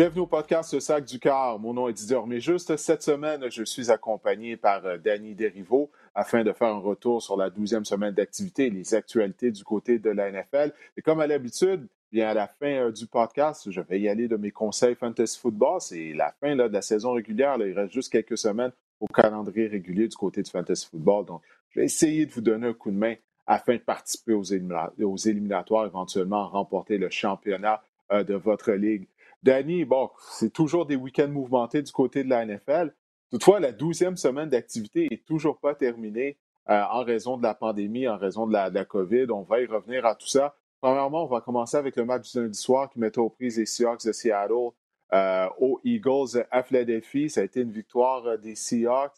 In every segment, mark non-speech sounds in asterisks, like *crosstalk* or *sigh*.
Bienvenue au podcast Le Sac du Car. Mon nom est Didier Mais Juste cette semaine, je suis accompagné par euh, Danny Derivo afin de faire un retour sur la douzième semaine d'activité et les actualités du côté de la NFL. Et comme à l'habitude, bien à la fin euh, du podcast, je vais y aller de mes conseils fantasy football. C'est la fin de la saison régulière. il reste juste quelques semaines au calendrier régulier du côté du fantasy football. Donc, je vais essayer de vous donner un coup de main afin de participer aux, éliminatoires, éventuellement remporter le championnat euh, de votre ligue. Danny, bon, c'est toujours des week-ends mouvementés du côté de la NFL. Toutefois, la douzième semaine d'activité n'est toujours pas terminée euh, en raison de la pandémie, en raison de la, COVID. On va y revenir à tout ça. Premièrement, on va commencer avec le match du lundi soir qui mettait aux prises les Seahawks de Seattle euh, aux Eagles à Philadelphie. Ça a été une victoire euh, des Seahawks.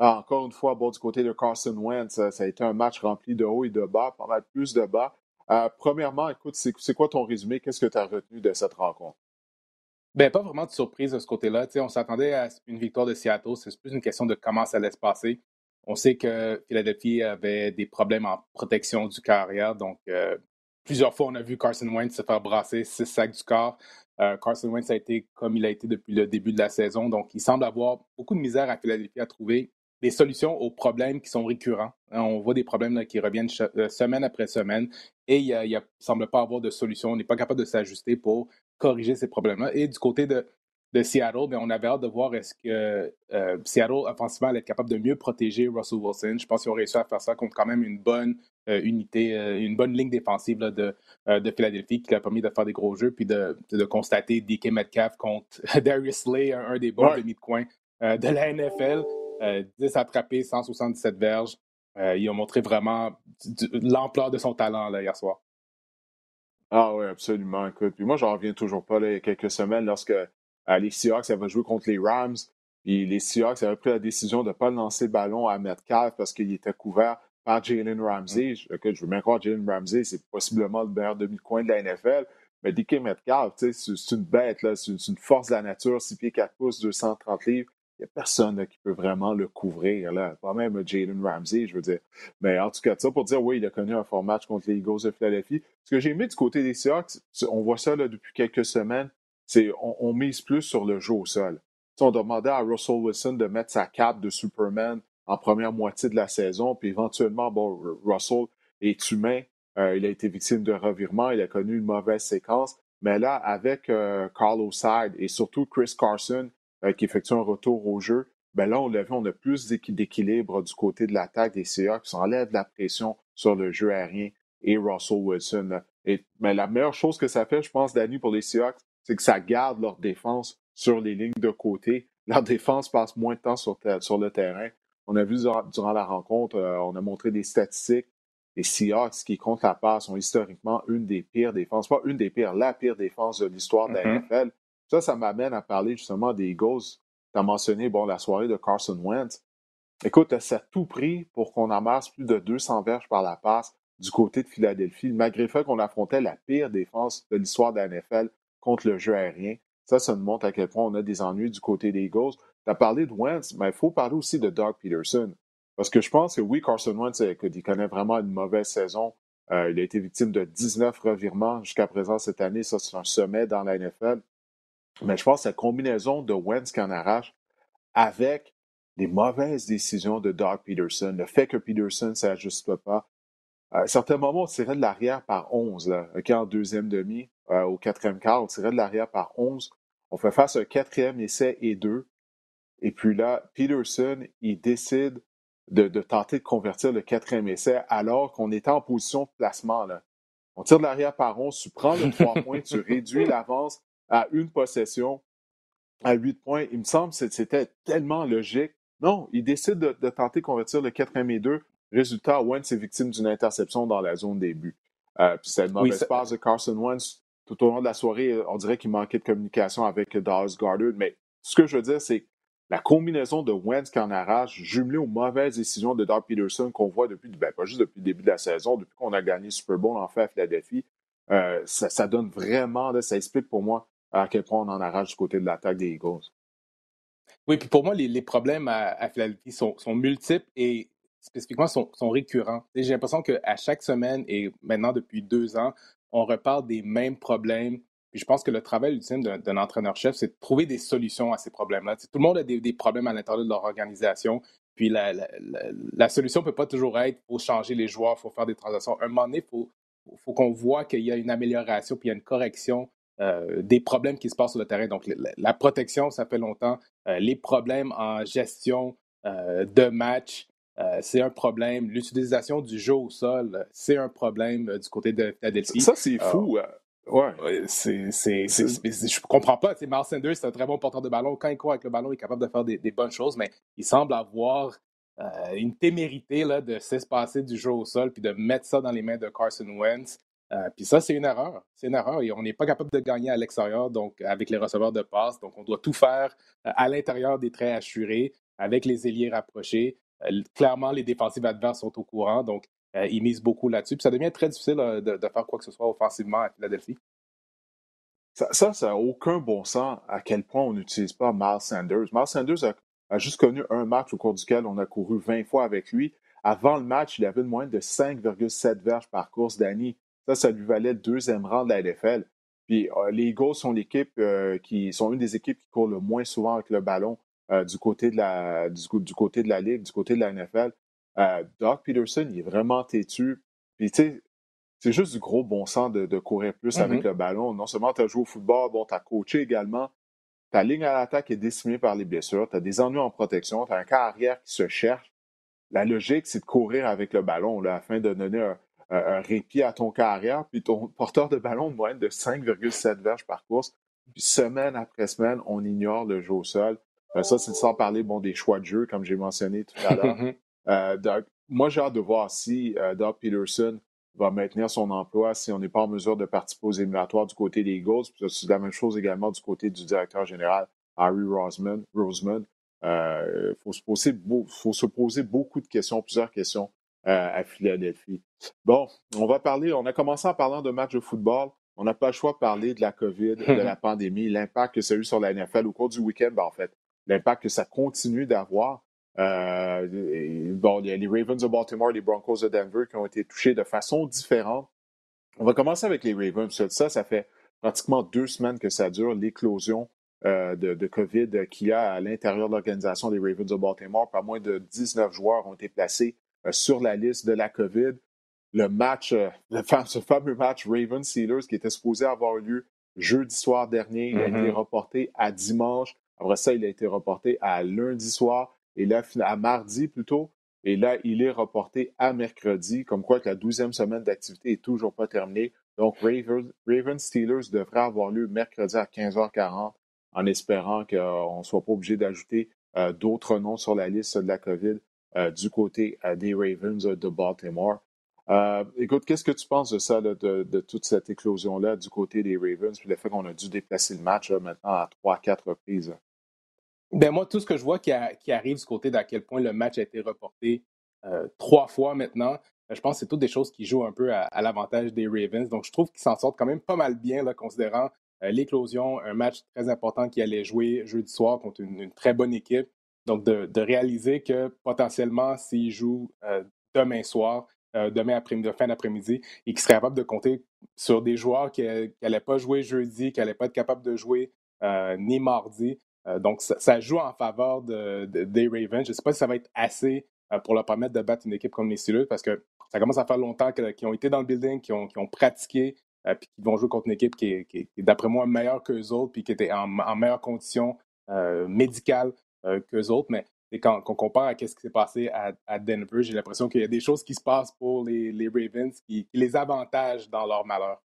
Ah, encore une fois, bon, du côté de Carson Wentz, ça a été un match rempli de hauts et de bas, pas mal plus de bas. premièrement, écoute, c'est quoi ton résumé? Qu'est-ce que tu as retenu de cette rencontre? Ben, pas vraiment de surprise de ce côté-là. on s'attendait à une victoire de Seattle. C'est plus une question de comment ça allait se passer. On sait que Philadelphie avait des problèmes en protection du carrière. Donc, euh, plusieurs fois, on a vu Carson Wentz se faire brasser six sacs du corps. Euh, Carson Wentz a été comme il a été depuis le début de la saison. Donc, il semble avoir beaucoup de misère à Philadelphie à trouver des solutions aux problèmes qui sont récurrents. Hein, on voit des problèmes qui reviennent euh, semaine après semaine et il ne semble pas avoir de solution. On n'est pas capable de s'ajuster pour corriger ces problèmes-là. Et du côté de, de Seattle, bien, on avait hâte de voir est-ce que euh, Seattle, offensivement, allait être capable de mieux protéger Russell Wilson. Je pense qu'ils ont réussi à faire ça contre quand même une bonne euh, unité, euh, une bonne ligne défensive de, de Philadelphie qui a permis de faire des gros jeux puis de, de, constater DK Metcalf contre *laughs* Darius Slay, un, des bons demi de coin de la NFL. 10 attrapés, 177 verges. ils ont montré vraiment l'ampleur de son talent là, hier soir. Ah oui, absolument. Écoute, puis moi, j'en reviens toujours pas là, il y a quelques semaines lorsque euh, les Seahawks avaient joué contre les Rams. Puis les Seahawks avaient pris la décision de ne pas lancer le ballon à Metcalf parce qu'il était couvert par Jalen Ramsey. Mm. Je, je veux bien croire Jalen Ramsey, c'est possiblement le meilleur demi-coin de la NFL. Mais DK Metcalf, c'est une bête, c'est une force de la nature, 6 pieds 4 pouces, 230 livres. N'y a personne qui peut vraiment le couvrir. Là. Pas même Jalen Ramsey, je veux dire. Mais en tout cas, ça pour dire, oui, il a connu un fort match contre les Eagles de Philadelphie. Ce que j'ai aimé du côté des Seahawks, on voit ça là, depuis quelques semaines, c'est on, mise plus sur le jeu au sol. on demandait à Russell Wilson de mettre sa cape de Superman en première moitié de la saison, puis éventuellement, bon, Russell est humain, euh, il a été victime de revirement, il a connu une mauvaise séquence, mais là, avec euh, Carlos Hyde et surtout Chris Carson, euh, qui effectue un retour au jeu, ben là, on l'a vu, on a plus d'équilibre du côté de l'attaque des Seahawks. qui enlève la pression sur le jeu aérien et Russell Wilson. Et, mais la meilleure chose que ça fait, je pense, Danny, pour les Seahawks, c'est que ça garde leur défense sur les lignes de côté. Leur défense passe moins de temps sur, sur le terrain. On a vu durant, la rencontre, euh, on a montré des statistiques. Les Seahawks qui comptent la passe sont historiquement une des pires défenses, pas une des pires, la pire défense de l'histoire de la mm-hmm. NFL. Ça, ça m'amène à parler justement des Eagles. Tu as mentionné bon, la soirée de Carson Wentz. Écoute, ça a tout pris pour qu'on amasse plus de 200 verges par la passe du côté de Philadelphie, malgré le fait qu'on affrontait la pire défense de l'histoire de la NFL contre le jeu aérien. Ça, ça nous montre à quel point on a des ennuis du côté des Eagles. Tu as parlé de Wentz, mais il faut parler aussi de Doug Peterson. Parce que je pense que oui, Carson Wentz, il connaît vraiment une mauvaise saison. Euh, il a été victime de 19 revirements jusqu'à présent cette année. Ça, c'est un sommet dans la NFL. Mais je pense que cette combinaison de Wentz qui en arrache avec les mauvaises décisions de Doug Peterson, le fait que Peterson ne s'ajuste pas. À certains moments, on tirait de l'arrière par 11, là, en deuxième demi, euh, au quatrième quart, on tirait de l'arrière par 11. On fait face à un quatrième essai et deux. Et puis là, Peterson, il décide de, tenter de convertir le quatrième essai alors qu'on était en position de placement. Là. On tire de l'arrière par 11, tu prends le trois *laughs* points, tu réduis l'avance à une possession, à huit points. Il me semble que c'était tellement logique. Non, il décide de, tenter de convertir le quatrième et deux. Résultat, Wentz est victime d'une interception dans la zone début. Euh, puis c'est une mauvaise passe de Carson Wentz. Tout au long de la soirée, on dirait qu'il manquait de communication avec Dallas Goddard. Mais ce que je veux dire, c'est la combinaison de Wentz qui en arrache, jumelée aux mauvaises décisions de Doug Peterson qu'on voit depuis, ben, pas juste depuis le début de la saison, depuis qu'on a gagné Super Bowl en fait à Philadelphie, euh, ça, donne vraiment, ça explique pour moi à quel point on en arrache du côté de l'attaque des Eagles. Oui, puis pour moi, les, problèmes à, Philadelphie sont, multiples et spécifiquement sont, récurrents. J'ai l'impression qu'à chaque semaine et maintenant depuis deux ans, on reparle des mêmes problèmes Puis je pense que le travail ultime d'un entraîneur-chef, c'est de trouver des solutions à ces problèmes-là. tout le monde a des, problèmes à l'intérieur de leur organisation. Puis la, la, solution ne peut pas toujours être il changer les joueurs, il faut faire des transactions. À un moment donné, il faut, faut qu'on voit qu'il y a une amélioration, puis il y a une correction euh, des problèmes qui se passent sur le terrain. Donc, la, protection, ça fait longtemps. Euh, les problèmes en gestion euh, de match, c'est un problème. L'utilisation du jeu au sol, c'est un problème du côté de Philadelphie. Ça, c'est fou. Ouais. C'est, c'est, je comprends pas. Miles Sanders, c'est un très bon porteur de ballon. Quand il court avec le ballon, il est capable de faire des, bonnes choses, mais il semble avoir une témérité là, de s'espacer du jeu au sol puis de mettre ça dans les mains de Carson Wentz. Euh, puis ça, c'est une erreur. C'est une erreur et on n'est pas capable de gagner à l'extérieur, donc avec les receveurs de passe. Donc, on doit tout faire euh, à l'intérieur des traits assurés, avec les ailiers rapprochés. Euh, clairement, les défensives adverses sont au courant, donc ils misent beaucoup là-dessus. Puis ça devient très difficile de, faire quoi que ce soit offensivement à Philadelphie. Ça, ça n'a aucun bon sens à quel point on n'utilise pas Miles Sanders. Miles Sanders a, a, juste connu un match au cours duquel on a couru 20 fois avec lui. Avant le match, il avait une moyenne de 5,7 verges par course d'année. Ça, ça lui valait le deuxième rang de la NFL. Puis euh, les Eagles sont l'équipe euh, qui sont une des équipes qui court le moins souvent avec le ballon euh, du, côté de la, du, côté de la Ligue, du côté de la NFL. Doc Peterson, il est vraiment têtu. Puis tu sais, c'est juste du gros bon sens de, courir plus avec mm-hmm. le ballon. Non seulement tu as joué au football, bon, tu as coaché également. Ta ligne à l'attaque est décimée par les blessures. Tu as des ennuis en protection. Tu as un carrière qui se cherche. La logique, c'est de courir avec le ballon là, afin de donner un, un répit à ton carrière, puis ton porteur de ballon de moyenne de 5,7 verges par course. Puis semaine après semaine, on ignore le jeu au sol. Euh, ça, c'est sans parler bon, des choix de jeu, comme j'ai mentionné tout à l'heure. *laughs* euh, moi, j'ai hâte de voir si euh, Doug Peterson va maintenir son emploi, si on n'est pas en mesure de participer aux éliminatoires du côté des Eagles. C'est la même chose également du côté du directeur général, Harry Roseman. Roseman. Euh, faut, se poser, faut se poser beaucoup de questions, plusieurs questions à Philadelphie. Bon, on va parler, on a commencé en parlant de match de football. On n'a pas le choix de parler de la COVID, de la *laughs* pandémie, l'impact que ça a eu sur la NFL au cours du week-end, ben, en fait, l'impact que ça continue d'avoir. Euh, bon, il y a les Ravens de Baltimore, les Broncos de Denver qui ont été touchés de façon différente. On va commencer avec les Ravens. Ça, ça fait pratiquement deux semaines que ça dure, l'éclosion euh, de, de, COVID qu'il y a à l'intérieur de l'organisation des Ravens de Baltimore. Pas moins de 19 joueurs ont été placés sur la liste de la COVID. Le match, euh, ce fameux match Ravens-Steelers qui était supposé avoir lieu jeudi soir dernier, il a été mm-hmm. reporté à dimanche. Après ça, il a été reporté à lundi soir et là, à mardi plutôt. Et là, il est reporté à mercredi, comme quoi que la douzième semaine d'activité est toujours pas terminée. Donc, Ravens-Steelers devrait avoir lieu mercredi à 15h40 en espérant qu'on ne soit pas obligé d'ajouter euh, d'autres noms sur la liste de la COVID euh, du côté euh, des Ravens de Baltimore. Euh, écoute, qu'est-ce que tu penses de ça, de, toute cette éclosion-là du côté des Ravens, puis le fait qu'on a dû déplacer le match maintenant à trois, quatre reprises? Ben moi, tout ce que je vois qui, arrive du côté d'à quel point le match a été reporté trois fois maintenant, ben, je pense que c'est toutes des choses qui jouent un peu à, l'avantage des Ravens. Donc, je trouve qu'ils s'en sortent quand même pas mal bien, considérant l'éclosion, un match très important qui allait jouer jeudi soir contre une très bonne équipe. Donc, de, réaliser que potentiellement, s'il joue euh, demain soir, euh, demain après-midi, fin d'après-midi, et qu'il serait capable de compter sur des joueurs qui n'allaient pas jouer jeudi, qui n'allaient pas être capables de jouer euh, ni mardi. donc, ça, joue en faveur de, des Ravens. Je ne sais pas si ça va être assez pour leur permettre de battre une équipe comme les Steelers, parce que ça commence à faire longtemps qu'ils ont été dans le building, qu'ils ont, pratiqué, puis qu'ils vont jouer contre une équipe qui est, d'après moi, meilleure qu'eux autres, puis qui était en meilleure condition médicale euh, qu'eux autres, mais quand, on compare à ce qui s'est passé à, Denver, j'ai l'impression qu'il y a des choses qui se passent pour les, Ravens qui, les avantagent dans leur malheur.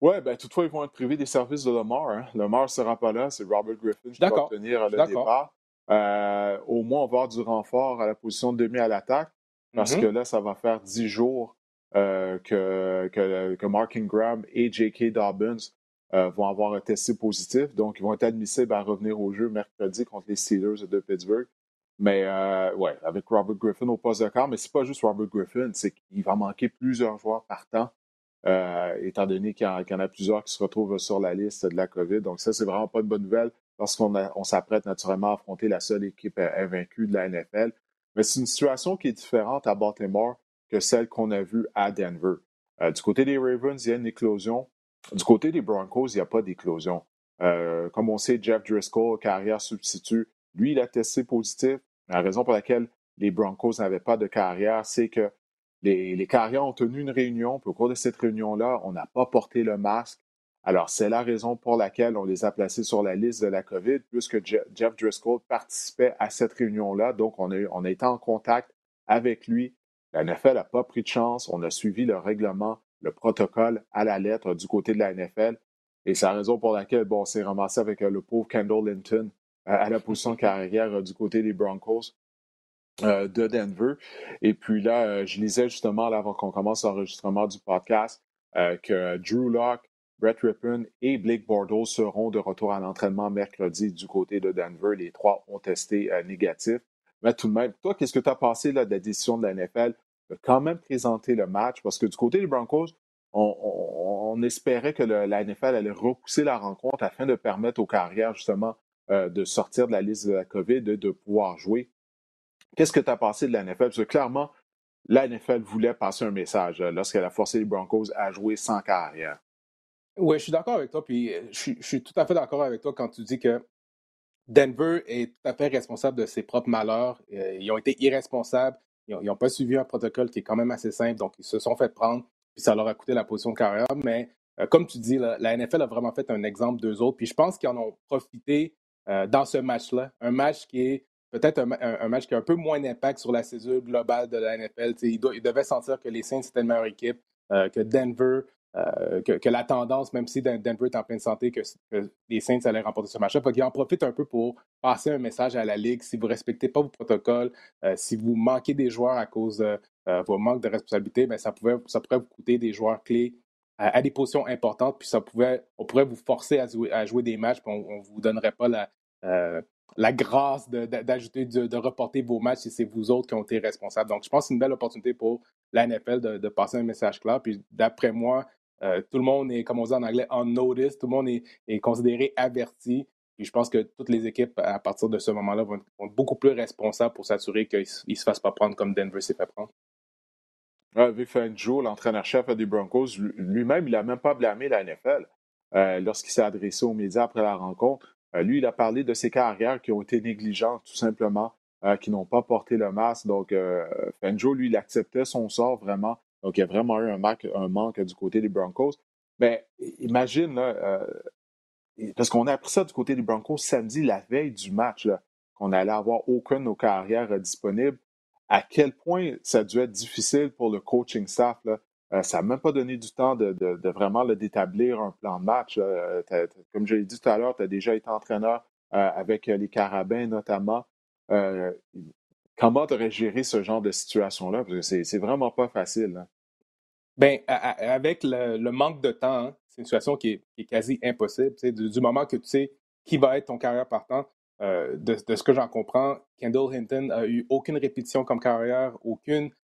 Oui, ben, toutefois, ils vont être privés des services de Lamar. Hein. Lamar ne sera pas là, c'est Robert Griffin qui va obtenir le départ. Euh, au moins, on va avoir du renfort à la position de demi à l'attaque, parce mm-hmm. que là, ça va faire dix jours euh, que, que, que, Mark Ingram et J.K. Dobbins euh, vont avoir un testé positif. Donc, ils vont être admissibles à revenir au jeu mercredi contre les Steelers de Pittsburgh. Mais euh, ouais, avec Robert Griffin au poste de quart, mais c'est pas juste Robert Griffin, c'est qu'il va manquer plusieurs joueurs par temps, euh, étant donné qu'il y, en a plusieurs qui se retrouvent sur la liste de la COVID. Donc ça, c'est vraiment pas une bonne nouvelle lorsqu'on on s'apprête naturellement à affronter la seule équipe invaincue de la NFL. Mais c'est une situation qui est différente à Baltimore que celle qu'on a vue à Denver. du côté des Ravens, il y a une éclosion du côté des Broncos, il n'y a pas d'éclosion. Euh, comme on sait, Jeff Driscoll, carrière substitut, lui, il a testé positif. La raison pour laquelle les Broncos n'avaient pas de carrière, c'est que les, carrières ont tenu une réunion, puis au cours de cette réunion-là, on n'a pas porté le masque. Alors, c'est la raison pour laquelle on les a placés sur la liste de la COVID, puisque Jeff Driscoll participait à cette réunion-là. Donc, on a été en contact avec lui. La NFL n'a pas pris de chance. On a suivi le règlement, le protocole à la lettre du côté de la NFL. Et c'est la raison pour laquelle bon, on s'est ramassé avec euh, le pauvre Kendall Linton euh, à la position carrière euh, du côté des Broncos. de Denver. Et puis là, je lisais justement, avant qu'on commence l'enregistrement du podcast, que Drew Locke, Brett Rippon et Blake Bordeaux seront de retour à l'entraînement mercredi du côté de Denver. Les trois ont testé négatif. Mais tout de même, toi, qu'est-ce que tu as pensé là, de la décision de la NFL de quand même présenter le match? Parce que du côté des Broncos, on, espérait que la NFL allait repousser la rencontre afin de permettre aux carrières, justement, euh, de sortir de la liste de la COVID de pouvoir jouer. Qu'est-ce que tu as pensé de la NFL? Parce que clairement, la NFL voulait passer un message euh, lorsqu'elle a forcé les Broncos à jouer sans carrière. Oui, je suis d'accord avec toi, puis euh, je, suis tout à fait d'accord avec toi quand tu dis que Denver est tout à fait responsable de ses propres malheurs. Ils ont été irresponsables. Ils n'ont pas suivi un protocole qui est quand même assez simple, donc ils se sont fait prendre puis ça leur a coûté la position carrière. Mais euh, comme tu dis, la NFL a vraiment fait un exemple d'eux autres. Puis je pense qu'ils en ont profité euh, dans ce match-là. Un match qui est peut-être un, match qui a un peu moins d'impact sur la césure globale de la NFL. Ils, devaient sentir que les Saints étaient une meilleure équipe, euh, que Denver, que, la tendance, même si Denver est en pleine santé, que, les Saints allaient remporter ce match-là. Ils en profitent un peu pour passer un message à la Ligue. Si vous ne respectez pas vos protocoles, si vous manquez des joueurs à cause de euh, votre manque de responsabilité, ben, ça, pouvait, ça pourrait vous coûter des joueurs clés à, des positions importantes, puis ça pouvait, on pourrait vous forcer à jouer, des matchs, puis on ne vous donnerait pas la, euh, la grâce d'ajouter, de, de, reporter vos matchs si c'est vous autres qui ont été responsables. Donc, je pense que c'est une belle opportunité pour la NFL de, passer un message clair. Puis, d'après moi, euh, tout le monde est, comme on dit en anglais, on notice, tout le monde est, considéré averti. Puis je pense que toutes les équipes, à partir de ce moment-là, vont, être beaucoup plus responsables pour s'assurer qu'ils ne se fassent pas prendre comme Denver s'est fait prendre. Vic l'entraîneur-chef des Broncos, lui-même, il n'a même pas blâmé la NFL euh, lorsqu'il s'est adressé aux médias après la rencontre. Euh, lui, il a parlé de ses carrières qui ont été négligentes, tout simplement, qui n'ont pas porté le masque. Donc, Fangio, lui, il acceptait son sort vraiment. Donc, il y a vraiment eu un, manque du côté des Broncos. Mais imagine, là, parce qu'on a appris ça du côté des Broncos samedi, la veille du match, qu'on allait avoir aucun de nos carrières disponibles à quel point ça a dû être difficile pour le coaching staff. Euh, ça n'a même pas donné du temps de, d'établir un plan de match. Euh, comme je l'ai dit tout à l'heure, tu as déjà été entraîneur euh, avec les Carabins notamment. Comment tu aurais géré ce genre de situation-là? Parce que c'est vraiment pas facile. Bien, avec le, manque de temps, hein, c'est une situation qui est, quasi impossible. Du, moment que tu sais qui va être ton carrière partant, euh, de, ce que j'en comprends, Kendall Hinton a eu aucune répétition comme carrière,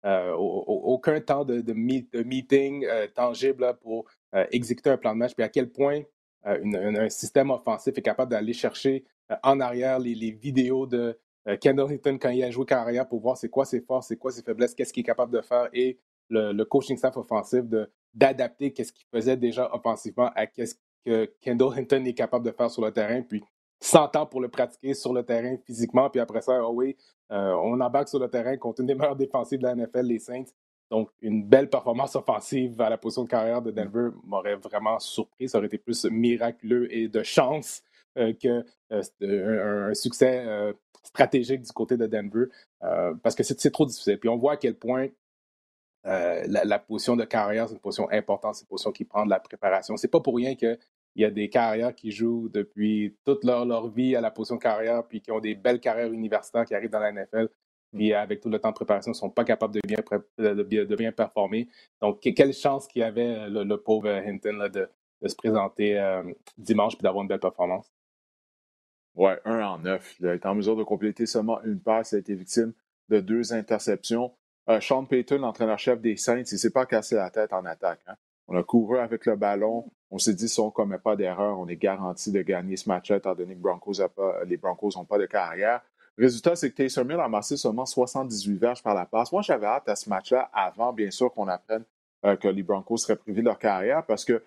euh, aucun temps de, meeting euh, tangible pour exécuter un plan de match, puis à quel point un système offensif est capable d'aller chercher en arrière les, vidéos de Kendall Hinton quand il a joué carrière pour voir c'est quoi ses forces, c'est quoi ses faiblesses, qu'est-ce qu'il est capable de faire et le, coaching staff offensif d'adapter qu'est-ce qu'il faisait déjà offensivement à qu'est-ce que Kendall Hinton est capable de faire sur le terrain. Puis 100 ans pour le pratiquer sur le terrain physiquement, puis après ça, oh oui, euh, on embarque sur le terrain contre une des meilleures défensives de la NFL, les Saints. Donc, une belle performance offensive à la position de carrière de Denver m'aurait vraiment surpris. Ça aurait été plus miraculeux et de chance euh, que euh, un, succès stratégique du côté de Denver, parce que c'est trop difficile. Puis on voit à quel point la, la, position de carrière, c'est une position importante, c'est une position qui prend de la préparation. C'est pas pour rien que il y a des carrières qui jouent depuis toute leur, leur vie à la position de carrière, puis qui ont des belles carrières universitaires qui arrivent dans la NFL, puis mm. avec tout le temps de préparation, ne sont pas capables de bien, de bien, performer. Donc, quelle chance qu'il y avait, le, pauvre Hinton, de, se présenter euh, dimanche puis d'avoir une belle performance. Ouais, un en neuf. Il a été en mesure de compléter seulement une passe. Il a été victime de deux interceptions. Euh, Sean Payton, l'entraîneur-chef des Saints, il ne s'est pas cassé la tête en attaque. Hein. On a couru avec le ballon. On s'est dit, si on ne commet pas d'erreur, on est garanti de gagner ce match-là, étant donné que Broncos pas, les Broncos n'ont pas de carrière. Résultat, c'est que Taysom Hill a amassé seulement 78 verges par la passe. Moi, j'avais hâte à ce match-là, avant, bien sûr, qu'on apprenne euh, que les Broncos seraient privés de leur carrière, parce que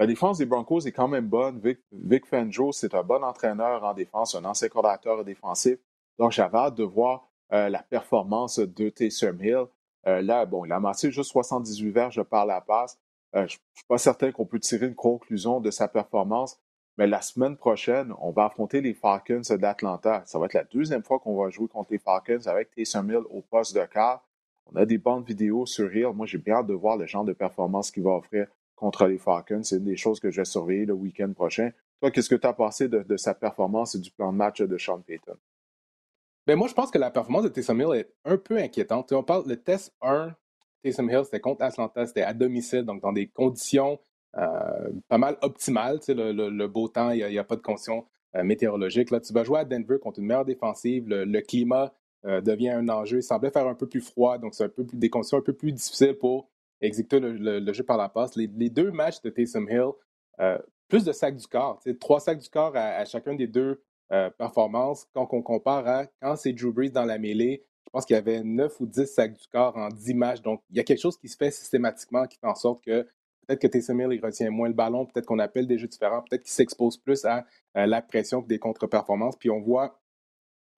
La défense des Broncos est quand même bonne. Vic, Vic c'est un bon entraîneur en défense, un ancien coordinateur défensif. Donc, j'avais hâte de voir la performance de Taysom Hill. là, bon, il a amassé juste 78 verges par la passe. je ne suis pas certain qu'on peut tirer une conclusion de sa performance, mais la semaine prochaine, on va affronter les Falcons d'Atlanta. Ça va être la deuxième fois qu'on va jouer contre les Falcons avec Taysom Hill au poste de quart. On a des bonnes vidéos sur Hill. Moi, j'ai bien hâte de voir le genre de performance qu'il va offrir contre les Falcons. C'est des choses que je vais surveiller le week-end prochain. Toi, qu'est-ce que tu as pensé de, sa performance et du plan de match de Sean Payton? Bien, moi, je pense que la performance de Taysom Hill est un peu inquiétante. On parle, le test 1, Taysom Hill, c'était contre Atlanta, c'était à domicile, donc dans des conditions euh, pas mal optimal. Le, beau temps, il n'y a, pas de conditions euh, météorologiques. Là, tu vas jouer à Denver contre une meilleure défensive. Le, climat euh, devient un enjeu. Il semblait faire un peu plus froid, donc c'est un peu des conditions un peu plus difficiles pour exécuter le, jeu par la passe. Les, deux matchs de Taysom Hill, plus de sacs du corps. Trois sacs du corps à, chacun des deux performances. Quand on compare à quand c'est Drew Brees dans la mêlée, je pense qu'il y avait 9 ou 10 sacs du corps en 10 matchs. Donc, il y a quelque chose qui se fait systématiquement qui fait en sorte que Peut-être que Taysom Hill, il retient moins le ballon, peut-être qu'on appelle des jeux différents, peut-être qu'il s'expose plus à, la pression que des contre-performances. Puis on voit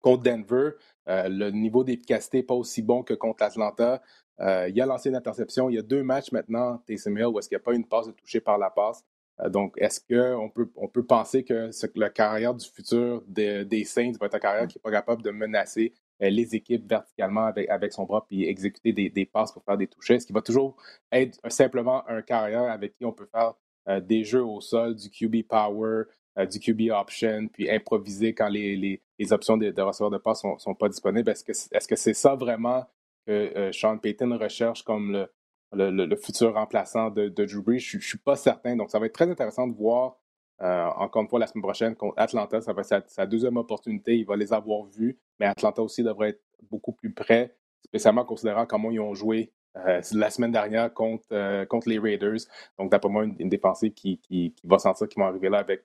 contre Denver, euh, le niveau d'efficacité n'est pas aussi bon que contre Atlanta. Euh, il a l'ancienne interception. Il y a deux matchs maintenant, Taysom Hill, où est-ce qu'il n'y a pas une passe de toucher par la passe. Euh, donc, est-ce qu'on peut, on peut penser que la carrière du futur des Saints va être une carrière qui n'est pas capable de menacer euh, les équipes verticalement avec, avec son bras puis exécuter des, des, passes pour faire des touches. Est-ce qu'il va toujours être simplement un carrière avec qui on peut faire euh, des jeux au sol, du QB power, du QB option, puis improviser quand les, les, les options de, de, receveurs de passe ne sont, pas disponibles? Est-ce que c'est -ce c'est ça vraiment que Sean Payton recherche comme le, le, le futur remplaçant de, Drew Brees? Je ne suis pas certain. Donc, ça va être très intéressant de voir euh, encore une fois, la semaine prochaine, contre Atlanta, ça va être sa, deuxième opportunité. Il va les avoir vus, mais Atlanta aussi devrait être beaucoup plus près, spécialement considérant comment ils ont joué euh, la semaine dernière contre, euh, contre les Raiders. Donc, d'après moi, une, défensive qui, qui, va sentir qu'ils vont arriver là avec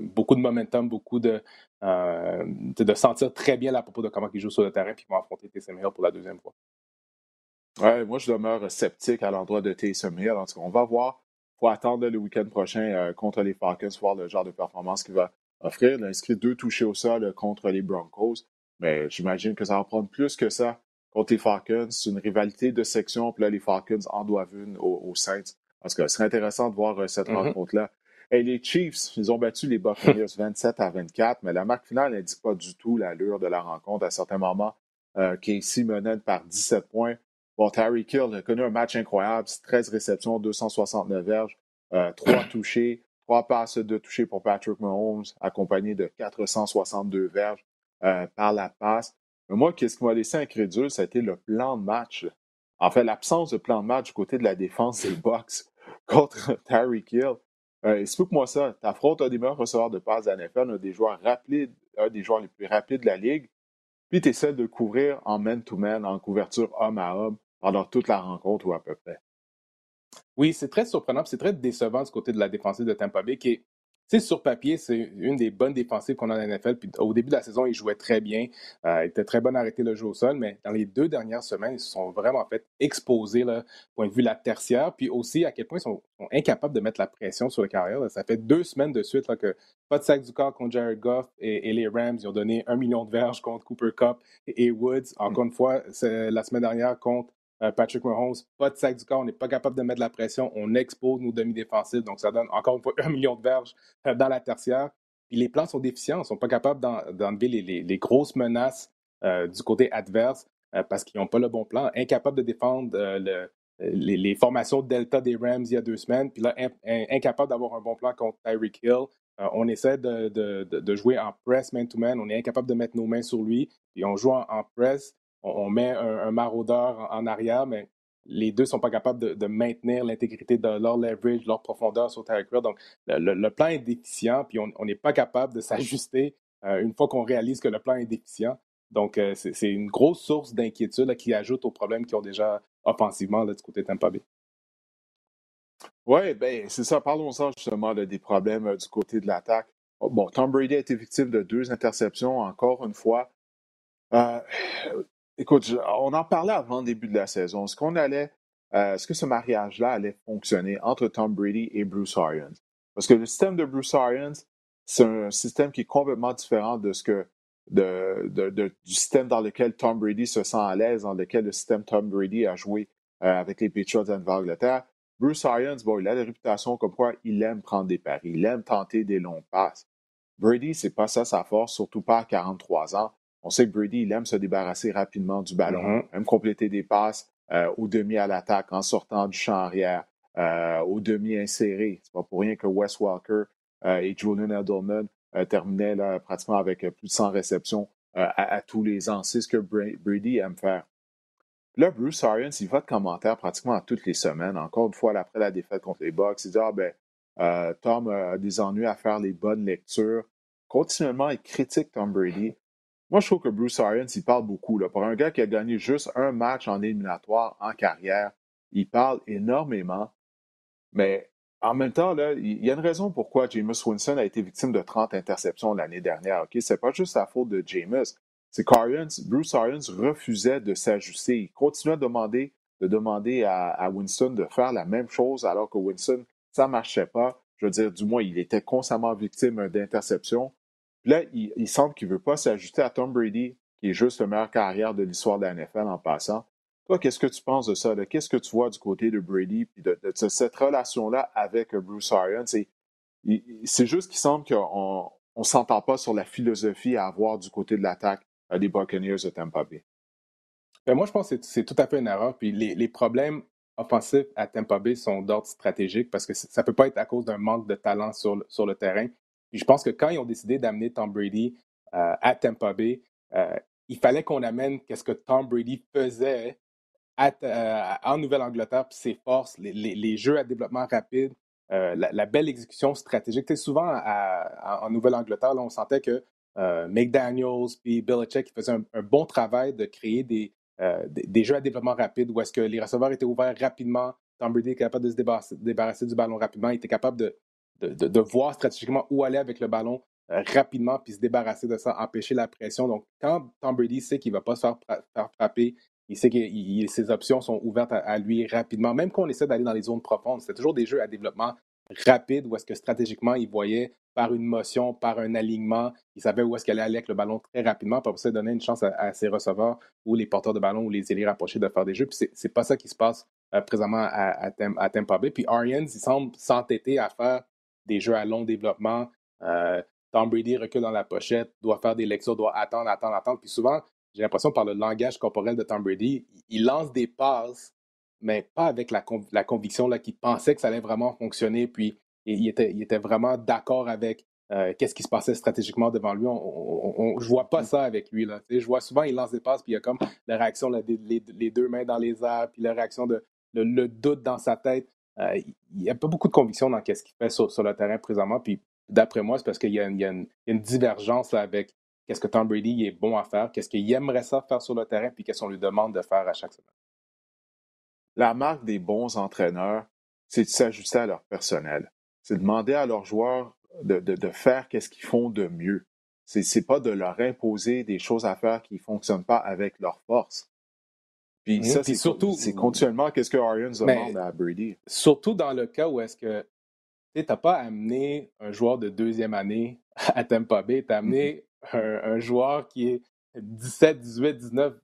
beaucoup de momentum, beaucoup de, de sentir très bien à propos de comment ils jouent sur le terrain, puis ils vont affronter Taysom Hill pour la deuxième fois. Ouais, moi, je demeure sceptique à l'endroit de Taysom Hill. En tout cas, on va voir faut attendre le week-end prochain euh, contre les Falcons, voir le genre de performance qu'il va offrir. Il a inscrit deux touchés au sol euh, contre les Broncos, mais j'imagine que ça va prendre plus que ça contre les Falcons. C'est une rivalité de section, puis là, les Falcons en doivent une aux, Saints. Parce que ce serait intéressant de voir euh, cette mm-hmm. rencontre-là. Et les Chiefs, ils ont battu les Buccaneers *laughs* 27 à 24, mais la marque finale n'indique pas du tout l'allure de la rencontre. À certains moments, Casey menait par 17 points. Bon, Terry Kill a connu un match incroyable, 13 réceptions, 269 verges, euh, 3 *clears throat* touchés, 3 passes de toucher pour Patrick Mahomes, accompagné de 462 verges euh, par la passe. Mais moi, qu'est-ce qui m'a laissé incrédule, c'était le plan de match. En fait, l'absence de plan de match du côté de la défense des Bucks *laughs* contre Terry Kill. Euh, explique-moi ça. Ta fraude a des meilleurs receveurs de passes de NFL, des joueurs rapides, un des joueurs les plus rapides de la ligue. Puis tu essaies de couvrir en man-to-man, en couverture homme à homme pendant toute la rencontre ou à peu près. Oui, c'est très surprenant, c'est très décevant du côté de la défensive de Tampa Bay qui sais, sur papier, c'est une des bonnes défensives qu'on a la NFL. Puis au début de la saison, ils jouaient très bien. Euh, il était très bon à arrêter le jeu au sol, mais dans les deux dernières semaines, ils se sont vraiment fait exposer, là, point de vue la tertiaire. Puis aussi, à quel point ils sont, incapables de mettre la pression sur le carrière. Ça fait deux semaines de suite là, que pas de sac du corps contre Jared Goff et, les Rams. Ils ont donné un million de verges contre Cooper Cup et, Woods. Encore une fois, la semaine dernière contre Patrick Mahomes, pas de sac du corps, on n'est pas capable de mettre la pression, on expose nos demi-défensifs, donc ça donne encore *laughs* un million de verges euh, dans la tertiaire. Puis les plans sont déficients, ils ne sont pas capables d'enlever les, grosses menaces euh, du côté adverse parce qu'ils n'ont pas le bon plan, incapables de défendre les, formations Delta des Rams il y a deux semaines, puis là, incapables d'avoir un bon plan contre Tyreek Hill. on essaie de, jouer en press man-to-man, on est incapable de mettre nos mains sur lui, puis on joue en press, on, met un, maraudeur en, arrière, mais les deux ne sont pas capables de, maintenir l'intégrité de leur leverage, leur profondeur sur Tyreek Hill. Donc, le, plan est déficient, puis on n'est pas capable de *laughs* s'ajuster euh, une fois qu'on réalise que le plan est déficient. Donc, euh, c'est une grosse source d'inquiétude qui ajoute aux problèmes qui ont déjà offensivement du côté Tampa Bay. Oui, ben c'est ça. Parlons-en justement des problèmes euh, du côté de l'attaque. Oh, bon, Tom Brady a été victime de deux interceptions, encore une fois. Écoute, on en parlait avant le début de la saison. Est-ce qu'on allait, euh, est-ce que ce mariage-là allait fonctionner entre Tom Brady et Bruce Arians? Parce que le système de Bruce Arians, c'est un système qui est complètement différent de ce que de, du système dans lequel Tom Brady se sent à l'aise, dans lequel le système Tom Brady a joué euh, avec les Patriots d'Angleterre. Bruce Arians, bon, il a la réputation comme quoi il aime prendre des paris, il aime tenter des longs passes. Brady, c'est pas ça sa force, surtout pas à 43 ans. On sait que Brady, il aime se débarrasser rapidement du ballon, mm-hmm. aime compléter des passes euh, au demi à l'attaque en sortant du champ arrière, euh, au demi inséré. C'est pas pour rien que Wes Walker euh, et Julian Edelman terminaient pratiquement avec plus de 100 réceptions à, tous les ans. C'est ce que Brady aime faire. Là, Bruce Arians, il va de commentaires pratiquement toutes les semaines. Encore une fois, après la défaite contre les Bucks, il dit Ah ben, Tom a des ennuis à faire les bonnes lectures. Continuellement, il critique Tom Brady. Moi, je trouve que Bruce Arians, il parle beaucoup. Pour un gars qui a gagné juste un match en éliminatoire en carrière, il parle énormément. Mais en même temps, il y a une raison pourquoi Jameis Winston a été victime de 30 interceptions l'année dernière. Ce C'est pas juste la faute de Jameis. C'est que Bruce Arians refusait de s'ajuster. Il continuait de demander, de demander à, Winston de faire la même chose alors que Winston, ça marchait pas. Je veux dire, du moins, il était constamment victime d'interceptions. Là, il, semble qu'il ne veut pas s'ajuster à Tom Brady, qui est juste le meilleur carrière de l'histoire de la NFL en passant. Toi, qu'est-ce que tu penses de ça? Qu'est-ce que tu vois du côté de Brady et de, cette relation-là avec Bruce Arians? C'est juste qu'il semble qu'on ne s'entend pas sur la philosophie à avoir du côté de l'attaque euh, des Buccaneers de Tampa Bay. Ben, moi, je pense que c'est tout à fait une erreur. Puis les, problèmes offensifs à Tampa Bay sont d'ordre stratégique parce que ça ne peut pas être à cause d'un manque de talent sur le terrain je pense que quand ils ont décidé d'amener Tom Brady euh, à Tampa Bay, euh, il fallait qu'on amène qu'est-ce que Tom Brady faisait euh, en Nouvelle-Angleterre, puis ses forces, les, jeux à développement rapide, la, belle exécution stratégique. souvent, en Nouvelle-Angleterre, on sentait que McDaniels puis Belichick faisaient un, un, bon travail de créer des, des, jeux à développement rapide où est-ce que les receveurs étaient ouverts rapidement. Tom Brady était capable de se débarrasser du ballon rapidement. Il était capable de, de, voir stratégiquement où aller avec le ballon euh, rapidement puis se débarrasser de ça, empêcher la pression. Donc, quand Tom Brady sait qu'il ne va pas se faire, frapper, il sait que ses options sont ouvertes à, lui rapidement. Même quand on essaie d'aller dans les zones profondes, c'était toujours des jeux à développement rapide où est-ce que stratégiquement, il voyait par une motion, par un alignement, il savait où est-ce qu'elle allait avec le ballon très rapidement pour ça donner une chance à, ses receveurs ou les porteurs de ballon ou les ailiers rapprochés de faire des jeux. Puis c'est pas ça qui se passe euh, présentement à, à, Bay. Puis Arians, il semble s'entêter à faire des jeux à long développement. Euh, Tom Brady recule dans la pochette, doit faire des lectures, doit attendre, attendre, attendre. Puis souvent, j'ai l'impression par le langage corporel de Tom Brady, il lance des passes, mais pas avec la, conviction qu'il pensait que ça allait vraiment fonctionner. Puis il était, il était vraiment d'accord avec euh, qu'est-ce qui se passait stratégiquement devant lui. On, je vois pas mm. ça avec lui. Là. Je vois souvent, il lance des passes, puis il y a comme la réaction, les, deux mains dans les airs, puis la réaction de le doute dans sa tête. Euh, il n'y a pas beaucoup de conviction dans ce qu'il fait sur, le terrain présentement. Puis d'après moi, c'est parce qu'il y, a une divergence avec qu'est-ce que Tom Brady est bon à faire, qu'est-ce qu'il aimerait ça faire sur le terrain, puis qu'est-ce qu'on lui demande de faire à chaque semaine. La marque des bons entraîneurs, c'est de s'ajuster à leur personnel. C'est de demander à leurs joueurs de, faire qu'est-ce qu'ils font de mieux. C'est, n'est pas de leur imposer des choses à faire qui ne fonctionnent pas avec leur force. Puis ça, c'est surtout. C'est continuellement qu'est-ce que Arians demande à Brady. Surtout dans le cas où est-ce que tu n'as pas amené un joueur de deuxième année à Tampa Bay, tu as amené mm-hmm. un, joueur qui est 17, 18, 19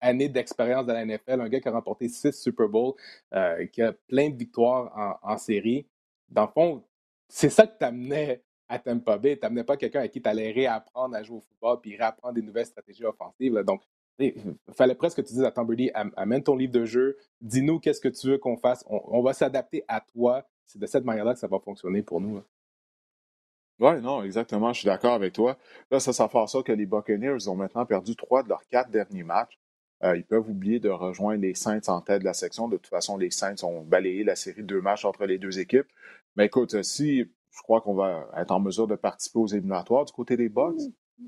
années d'expérience dans la NFL, un gars qui a remporté six Super Bowls, euh, qui a plein de victoires en, série. Dans le fond, c'est ça que tu amenais à Tampa Bay. Tu n'amenais pas quelqu'un à qui tu allais réapprendre à jouer au football puis réapprendre des nouvelles stratégies offensives. Donc, il fallait presque que tu dises à Tom Brady, amène ton livre de jeu, dis-nous qu'est-ce que tu veux qu'on fasse, on, va s'adapter à toi. C'est de cette manière-là que ça va fonctionner pour nous. Oui, non, exactement, je suis d'accord avec toi. Là, ça, ça fait ça que les Buccaneers ont maintenant perdu trois de leurs quatre derniers matchs. Euh, ils peuvent oublier de rejoindre les Saints en tête de la section. De toute façon, les Saints ont balayé la série de deux matchs entre les deux équipes. Mais écoute, si je crois qu'on va être en mesure de participer aux éliminatoires du côté des Bucks,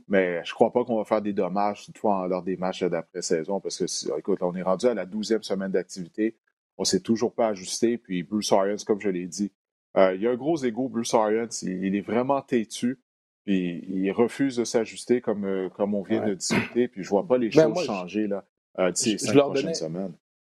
mais je ne crois pas qu'on va faire des dommages toutefois lors des matchs d'après-saison parce que, écoute, on est rendu à la douzième semaine d'activité. On ne s'est toujours pas ajusté. Puis Bruce Arians, comme je l'ai dit, euh, il y a un gros ego, Bruce Arians. Il, est vraiment têtu. Puis il refuse de s'ajuster comme, euh, comme on vient de discuter. Puis je ne vois pas les ben, choses changer là, euh, d'ici les cinq prochaines semaines.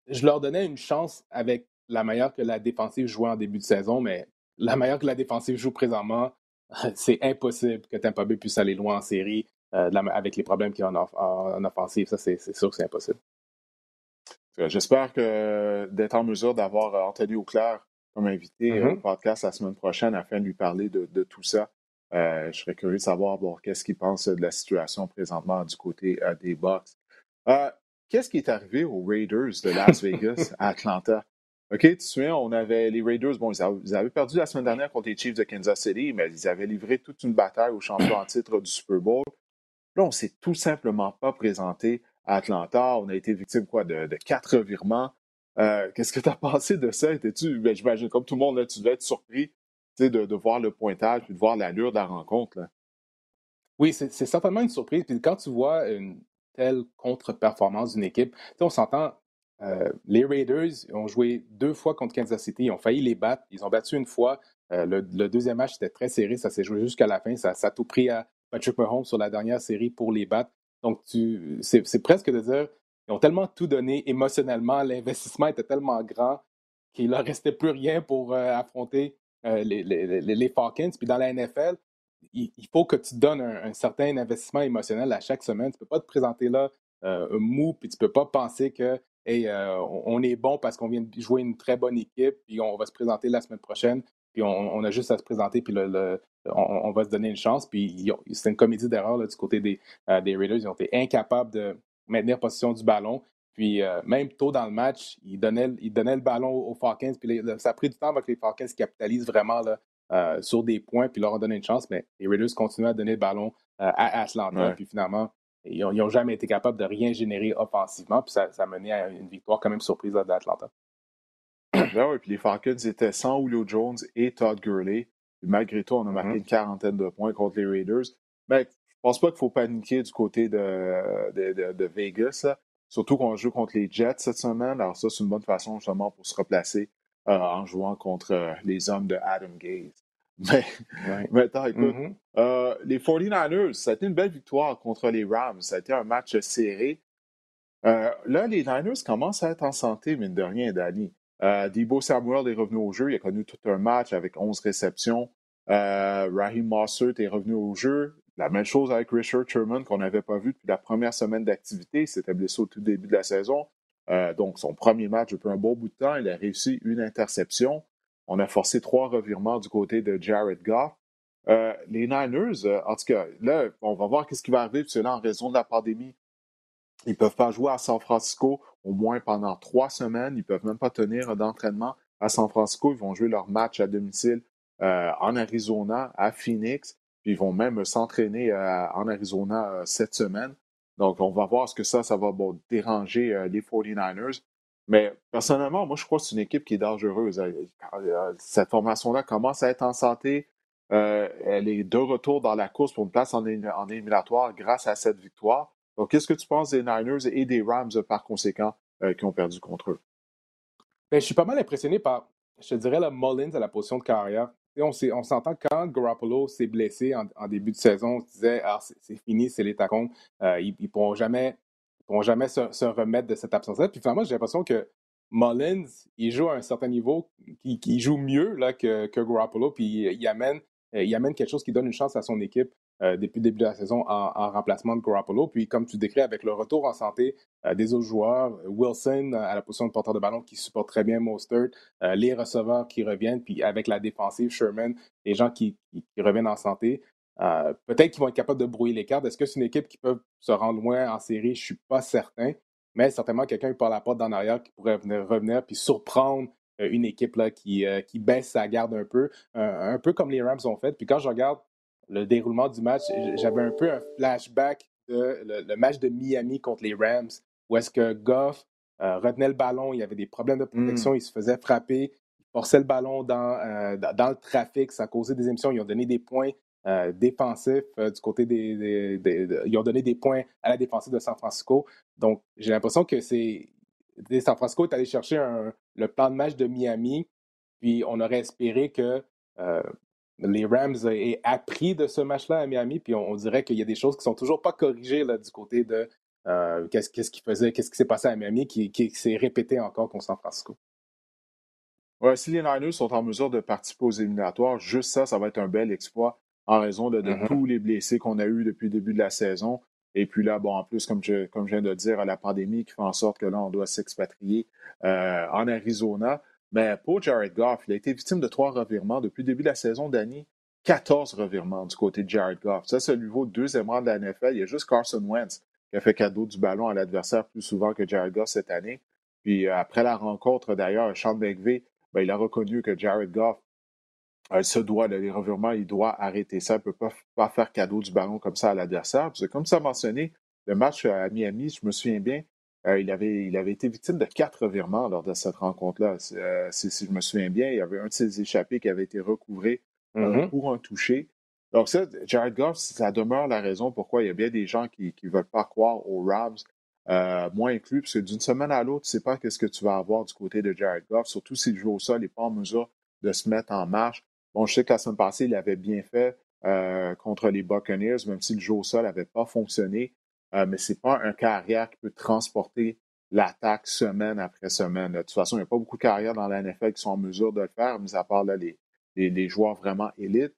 Je leur donnais une chance avec la manière que la défensive jouait en début de saison, mais la manière que la défensive joue présentement, *laughs* c'est impossible que Tampa Bay puisse aller loin en série avec les problèmes qu'il y a en, offensive. Ça, c'est sûr que c'est impossible. J'espère que d'être en mesure d'avoir Anthony Auclair comme invité mm-hmm. au podcast la semaine prochaine afin de lui parler de, tout ça. je serais curieux de savoir qu'est-ce qu'il pense de la situation présentement du côté des Bucks. Qu'est-ce qui est arrivé aux Raiders de Las Vegas *laughs* à Atlanta? OK, tu te souviens, on avait les Raiders, bon, ils avaient perdu la semaine dernière contre les Chiefs de Kansas City, mais ils avaient livré toute une bataille au champion en titre du Super Bowl. Là, on s'est tout simplement pas présenté à Atlanta. On a été victime quoi, de, quatre virements. Euh, qu'est-ce que tu as *laughs* pensé de ça? Étais-tu, ben, j'imagine, comme tout le monde, tu devais être surpris de, voir le pointage et de voir l'allure de la rencontre. Oui, c'est certainement une surprise. Puis quand tu vois une, telle contre-performance d'une équipe. on s'entend, euh, les Raiders ont joué deux fois contre Kansas City, ils ont failli les battre, ils ont battu une fois. Euh, le, deuxième match était très serré, ça s'est joué jusqu'à la fin, ça, a tout pris à Patrick Mahomes sur la dernière série pour les battre. Donc, c'est presque de dire, ils ont tellement tout donné émotionnellement, l'investissement était tellement grand qu'il ne leur restait plus rien pour euh, affronter les, Falcons. Puis dans la NFL, il, faut que tu donnes un, certain investissement émotionnel à chaque semaine. Tu ne peux pas te présenter là mou, puis tu ne peux pas penser que euh, on est bon parce qu'on vient de jouer une très bonne équipe, puis on va se présenter la semaine prochaine, puis on, a juste à se présenter, puis on, va se donner une chance. Puis c'est une comédie d'erreur du côté des, euh, des Raiders. Ils ont été incapables de maintenir possession du ballon. Puis même tôt dans le match, ils donnaient, ils donnaient le ballon aux Falcons. Puis ça a pris du temps avec les Falcons capitalisent vraiment là, euh, sur des points, puis leur a donné une chance, mais les Raiders continuent à donner le ballon euh, à Atlanta, puis finalement, ils n'ont jamais été capables de rien générer offensivement, puis ça, a mené à une victoire quand même surprise d'Atlanta. Ben oui, puis les Falcons étaient sans Julio Jones et Todd Gurley. malgré tout, on a marqué mm-hmm. une quarantaine de points contre les Raiders. Mais je pense pas qu'il faut paniquer du côté de, de, Vegas. Surtout qu'on joue contre les Jets cette semaine. Alors ça, c'est une bonne façon justement pour se replacer euh, en jouant contre euh, les hommes de Adam Gaze. Mais, mais attends, écoute, mm-hmm. euh, les 49ers, ça a été une belle victoire contre les Rams. Ça a été un match serré. là, les Niners commencent à être en santé, mine de rien, Danny. Debo Samuel est revenu au jeu. Il a connu tout un match avec 11 réceptions. Raheem Mossert est revenu au jeu. La même chose avec Richard Sherman qu'on n'avait pas vu depuis la première semaine d'activité. Il s'était blessé au tout début de la saison. Euh, donc, son premier match depuis un bon bout de temps, il a réussi une interception. On a forcé trois revirements du côté de Jared Goff. Euh, les Niners, euh, en tout cas, là, on va voir ce qui va arriver, parce que là, en raison de la pandémie, ils ne peuvent pas jouer à San Francisco au moins pendant trois semaines. Ils ne peuvent même pas tenir d'entraînement à San Francisco. Ils vont jouer leur match à domicile en Arizona, à Phoenix. Puis ils vont même s'entraîner en Arizona cette semaine. Donc, on va voir ce que ça, ça va déranger euh, les 49ers. Mais personnellement, moi, je crois que c'est une équipe qui est dangereuse. Euh, euh, cette formation-là commence à être en santé. elle est de retour dans la course pour une place en, éliminatoire grâce à cette victoire. Donc, qu'est-ce que tu penses des Niners et des Rams par conséquent qui ont perdu contre eux? Ben, je suis pas mal impressionné par, je te dirais, le Mullins à la position de carrière on, on s'entend quand Garoppolo s'est blessé en, début de saison, on se disait ah, c'est fini, c'est les tacons, euh, ils ne pourront jamais, pourront jamais se, remettre de cette absence-là. Puis finalement, j'ai l'impression que Mullins, il joue à un certain niveau, qui, joue mieux là, que, que Garoppolo, puis il amène, il amène quelque chose qui donne une chance à son équipe. Euh, depuis le début de la saison en, remplacement de Garoppolo. Puis, comme tu décris, avec le retour en santé euh, des autres joueurs, Wilson à la position de porteur de ballon qui supporte très bien Mostert, euh, les receveurs qui reviennent, puis avec la défensive, Sherman, les gens qui, reviennent en santé, peut-être qu'ils vont être capables de brouiller les cartes. Est-ce que c'est une équipe qui peut se rendre loin en série? Je ne suis pas certain. Mais certainement quelqu'un qui par la porte d'en arrière qui pourrait venir, revenir puis surprendre une équipe là, qui, qui baisse sa garde un peu, un peu comme les Rams ont fait. Puis quand je regarde le déroulement du match, j'avais un peu un flashback de le, match de Miami contre les Rams, où est-ce que Goff euh, retenait le ballon, il y avait des problèmes de protection, mm. il se faisait frapper, il forçait le ballon dans, euh, dans le trafic, ça causait des émissions, ils ont donné des points euh, défensifs du côté des, Ils ont donné des points à la défensive de San Francisco. Donc, j'ai l'impression que c'est... San Francisco est allé chercher le plan de match de Miami, puis on aurait espéré que les Rams aient appris de ce match-là à Miami, puis on, dirait qu'il y a des choses qui sont toujours pas corrigées là, du côté de euh, qu'est-ce, qui qu'est-ce qui s'est passé à Miami, qui, s'est répété encore contre San Francisco. Ouais, si les Niners sont en mesure de participer aux éliminatoires, juste ça, ça va être un bel exploit en raison de, mm-hmm. tous les blessés qu'on a eus depuis le début de la saison. Et puis là, bon, en plus, comme je, comme je viens de le dire, la pandémie qui fait en sorte que là, on doit s'expatrier euh, en Arizona. Mais pour Jared Goff, il a été victime de trois revirements depuis le début de la saison d'année. 14 revirements du côté de Jared Goff. Ça, c'est le niveau deuxième rang de la NFL. Il y a juste Carson Wentz qui a fait cadeau du ballon à l'adversaire plus souvent que Jared Goff cette année. Puis euh, après la rencontre, d'ailleurs, Sean McVay, ben, il a reconnu que Jared Goff euh, se doit, les revirements, il doit arrêter ça. Il ne peut pas, faire cadeau du ballon comme ça à l'adversaire. Comme ça mentionné, le match à Miami, je me souviens bien, euh, il, avait, il avait été victime de quatre revirements lors de cette rencontre-là. si, je me souviens bien, il y avait un de ses échappés qui avait été recouvré mm-hmm. pour un toucher. Donc ça, Jared Goff, ça demeure la raison pourquoi il y a bien des gens qui ne veulent pas croire aux Rams, euh, moi inclus, parce que d'une semaine à l'autre, tu ne sais pas qu'est-ce que tu vas avoir du côté de Jared Goff, surtout s'il joue au sol et pas en mesure de se mettre en marche. Bon, je sais que la semaine passée, il avait bien fait euh, contre les Buccaneers, même si le jeu au sol n'avait pas fonctionné. Euh, mais ce n'est pas un carrière qui peut transporter l'attaque semaine après semaine. De toute façon, il n'y a pas beaucoup de carrières dans la NFL qui sont en mesure de le faire, mis à part là, les, les joueurs vraiment élites.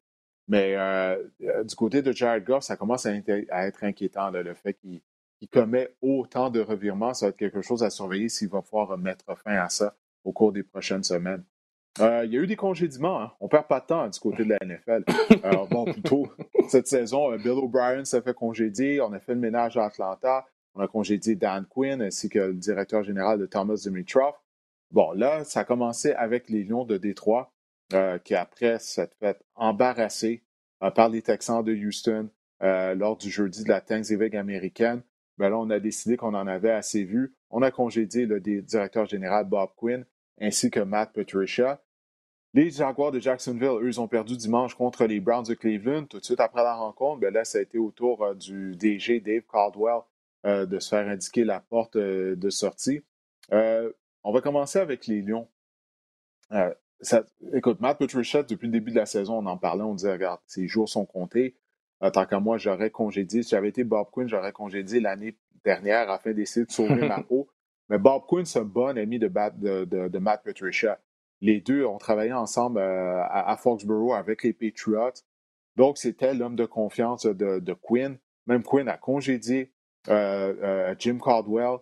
Mais euh, du côté de Jared Goff, ça commence à, être inquiétant, le fait qu'il commet autant de revirements. Ça va être quelque chose à surveiller s'il va pouvoir mettre fin à ça au cours des prochaines semaines. Euh, il y a eu des congédiements. Hein. On ne perd pas de temps du côté de la NFL. *laughs* Alors, bon, plutôt, cette saison, Bill O'Brien s'est fait congédier. On a fait le ménage à Atlanta. On a congédié Dan Quinn ainsi que le directeur général de Thomas Dimitrov. Bon, là, ça a commencé avec les Lions de Détroit. Euh, qui après s'est fait embarrasser euh, par les Texans de Houston euh, lors du jeudi de la Thanksgiving américaine. Ben là, on a décidé qu'on en avait assez vu. On a congédié le directeur général Bob Quinn ainsi que Matt Patricia. Les Jaguars de Jacksonville, eux, ils ont perdu dimanche contre les Browns de Cleveland. Tout de suite après la rencontre, ben là, ça a été au tour du DG Dave Caldwell de se faire indiquer la porte de sortie. on va commencer avec les Lions écoute, Matt Patricia, depuis le début de la saison, on en parlait, on disait, regarde, ses jours sont comptés. Euh, tant qu'à moi, j'aurais congédié. Si j'avais été Bob Quinn, j'aurais congédié l'année dernière afin d'essayer de sauver ma *laughs* peau. Mais Bob Quinn, c'est un bon ami de, Matt Patricia. Les deux ont travaillé ensemble euh, à, Foxborough avec les Patriots. Donc, c'était l'homme de confiance de, Quinn. Même Quinn a congédié euh, Jim Caldwell.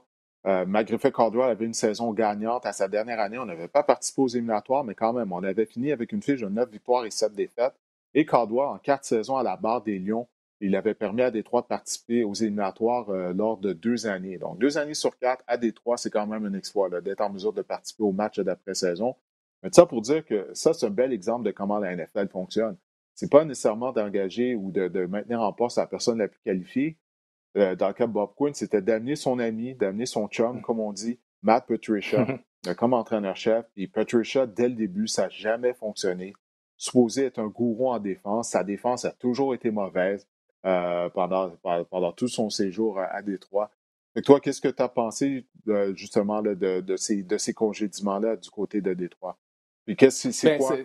Euh, malgré Caldwell avait une saison gagnante à sa dernière année, on n'avait pas participé aux éliminatoires, mais quand même, on avait fini avec une fiche de 9 victoires et 7 défaites. Et Caldwell, en quatre saisons à la barre des Lions, il avait permis à Détroit de participer aux éliminatoires euh, lors de deux années. Donc, deux années sur quatre à Détroit, c'est quand même un exploit d'être en mesure de participer au match d'après-saison. Mais ça pour dire que ça, c'est un bel exemple de comment la NFL fonctionne. C'est pas nécessairement d'engager ou de, de, maintenir en poste la personne la plus qualifiée, euh, dans le cas de Bob Quinn, c'était d'amener son ami, d'amener son chum, mm. comme on dit, Matt Patricia, *laughs* euh, comme entraîneur-chef. Et Patricia, dès le début, ça n'a jamais fonctionné. Supposé être un gourou en défense, sa défense a toujours été mauvaise pendant, pendant tout son séjour à, Détroit. Et toi, qu'est-ce que tu as pensé justement de, de, ces, de ces congédiements-là du côté de Détroit? Et qu'est-ce c'est ben, quoi?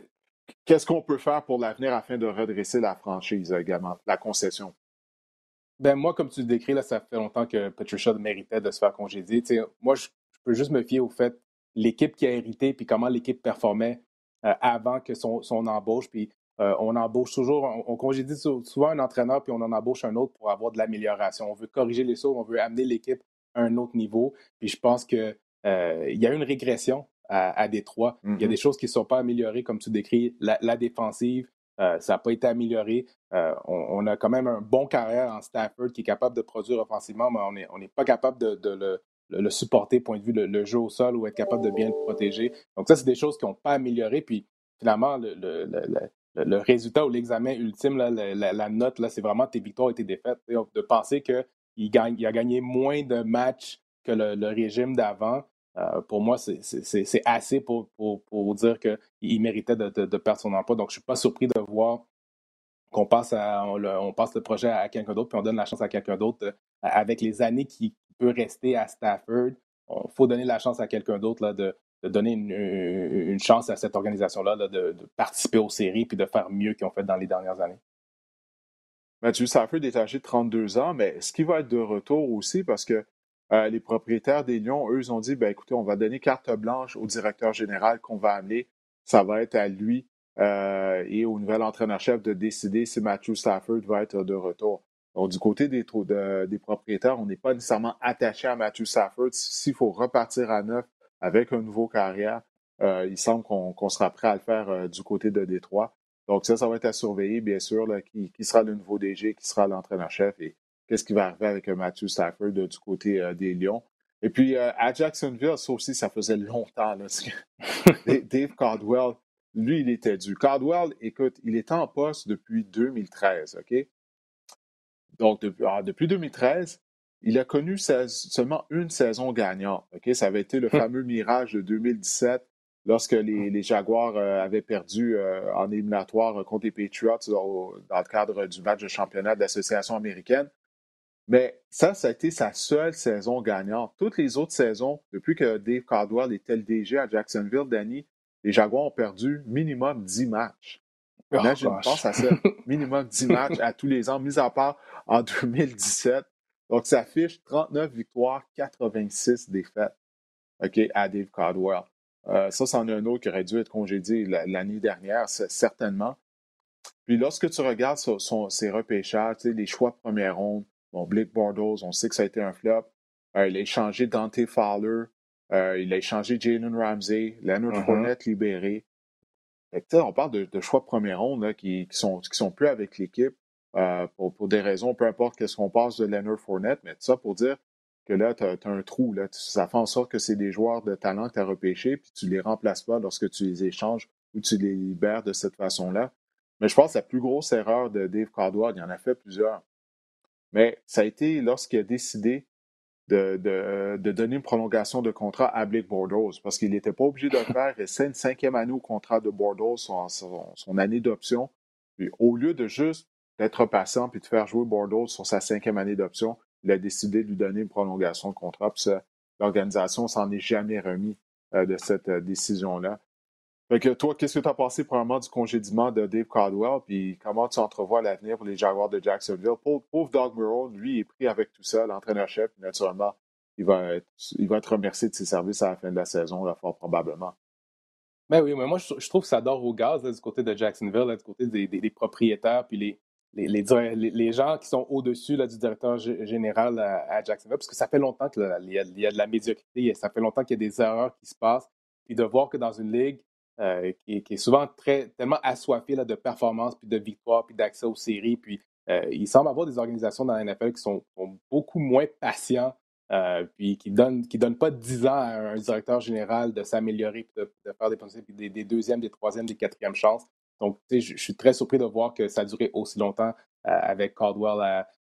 Qu'est-ce qu'on peut faire pour l'avenir afin de redresser la franchise également, la concession? Ben moi, comme tu le décris, là, ça fait longtemps que Patricia méritait de se faire congédier. moi, je, peux juste me fier au fait l'équipe qui a hérité puis comment l'équipe performait euh, avant que son, son embauche. Puis euh, on embauche toujours, on, congédie souvent un entraîneur puis on en embauche un autre pour avoir de l'amélioration. On veut corriger les sauts, on veut amener l'équipe à un autre niveau. Puis je pense qu'il euh, y a une régression à, Détroit. Il y a mm-hmm. des choses qui ne sont pas améliorées, comme tu décris, la défensive, euh, ça n'a pas été amélioré. On, a quand même un bon carrière en Stafford qui est capable de produire offensivement, mais on n'est pas capable de, le, supporter, point de vue le, jeu au sol ou être capable de bien le protéger. Donc, ça, c'est des choses qui n'ont pas amélioré. Puis, finalement, le, résultat ou l'examen ultime, la, note, c'est vraiment tes victoires et tes défaites. De penser qu'il il a gagné moins de matchs que le, régime d'avant, euh, pour moi, c'est assez pour, dire qu'il méritait de, perdre son emploi. Donc, je ne suis pas surpris de voir qu'on passe, on, passe le projet à quelqu'un d'autre, puis on donne la chance à quelqu'un d'autre. Euh, avec les années qui peut rester à Stafford, il faut donner la chance à quelqu'un d'autre de, de, donner une, chance à cette organisation-là de, participer aux séries puis de faire mieux qu'ils ont fait dans les dernières années. Mathieu est âgé de 32 ans, mais est-ce qu'il va être de retour aussi? Parce que euh, les propriétaires des Lions, eux, ont dit ben, écoutez, on va donner carte blanche au directeur général qu'on va amener ça va être à lui et au nouvel entraîneur-chef de décider si Matthew Stafford va être de retour. Donc, du côté des, des propriétaires, on n'est pas nécessairement attaché à Matthew Stafford. S'il faut repartir à neuf avec un nouveau carrière, il semble qu'on sera prêt à le faire du côté de Détroit. Donc, ça, ça va être à surveiller, bien sûr, qui, sera le nouveau DG, qui sera l'entraîneur-chef et qu'est-ce qui va arriver avec Matthew Stafford du côté des Lions. Et puis, à Jacksonville, ça aussi, ça faisait longtemps. Là, *laughs* Dave Caldwell, lui, il était dû. Caldwell, écoute, il est en poste depuis 2013, OK? Donc, depuis, ah, depuis 2013, il a connu seulement une saison gagnante. Ça avait été le hum. fameux mirage de 2017 lorsque les, hum. Jaguars euh, avaient perdu euh, en éliminatoire contre les Patriots dans le cadre du match de championnat d'association américaine. Mais ça, ça a été sa seule saison gagnante. Toutes les autres saisons, depuis que Dave Caldwell était le DG à Jacksonville, Danny, les Jaguars ont perdu minimum 10 matchs. Oh, Imagine, je pense à ça. *laughs* minimum 10 matchs à tous les ans, mis à part en 2017. Donc, ça affiche 39 victoires, 86 défaites OK, à Dave Caldwell. Euh, ça, c'en est un autre qui aurait dû être congédié l'année dernière, certainement. Puis lorsque tu regardes son, ses repêchages, les choix de première ronde, bon, Blake Bordeaux, on sait que ça a été un flop. Euh, il a échangé Dante Fowler. Euh, il a échangé Jalen Ramsey. Leonard uh-huh. Fournette libéré. on parle de, choix de première ronde qui, qui, sont, qui sont plus avec l'équipe. Euh, pour, des raisons, peu importe qu'est-ce qu'on passe de Leonard Fournette, mais tout ça pour dire que là, tu as, un trou. Là. Ça fait en sorte que c'est des joueurs de talent que tu as repêchés, puis tu les remplaces pas lorsque tu les échanges ou tu les libères de cette façon-là. Mais je pense que la plus grosse erreur de Dave Caldwell, il en a fait plusieurs. Mais ça a été lorsqu'il a décidé de, de, donner une prolongation de contrat à Blake Bordeaux, parce qu'il n'était pas obligé de le faire. Et c'est une cinquième année au contrat de Bordeaux, son, son année d'option. Puis au lieu de juste d'être patient puis de faire jouer Bordeaux sur sa cinquième année d'option, il a décidé de lui donner une prolongation de contrat. L'organisation s'en est jamais remis euh, de cette euh, décision-là. Fait que toi, qu'est-ce que tu as pensé probablement du congédiement de Dave Caldwell, puis comment tu entrevois l'avenir pour les Jaguars de Jacksonville? Pauvre, Doug Murrow, lui, est pris avec tout ça, l'entraîneur-chef, naturellement, il va, être, il remercié de ses services à la fin de la saison, là, fort probablement. Ben oui, mais moi, je, trouve que ça dort au gaz du côté de Jacksonville, du côté des propriétaires, puis les, les, gens qui sont au-dessus du directeur général à, Jacksonville, parce que ça fait longtemps qu'il y, a de la médiocrité, ça fait longtemps qu'il y a des erreurs qui se passent, puis de voir que dans une ligue euh, qui, est souvent très, tellement assoiffée de performance, puis de victoire, puis d'accès aux séries, puis euh, il semble avoir des organisations dans la NFL qui sont, beaucoup moins patients, euh, puis qui ne donnent, qui donnent pas 10 ans à un directeur général de s'améliorer, de, de, faire des, des, des deuxièmes, des troisièmes, des quatrièmes chances. Donc, je, suis très surpris de voir que ça a duré aussi longtemps euh, avec Caldwell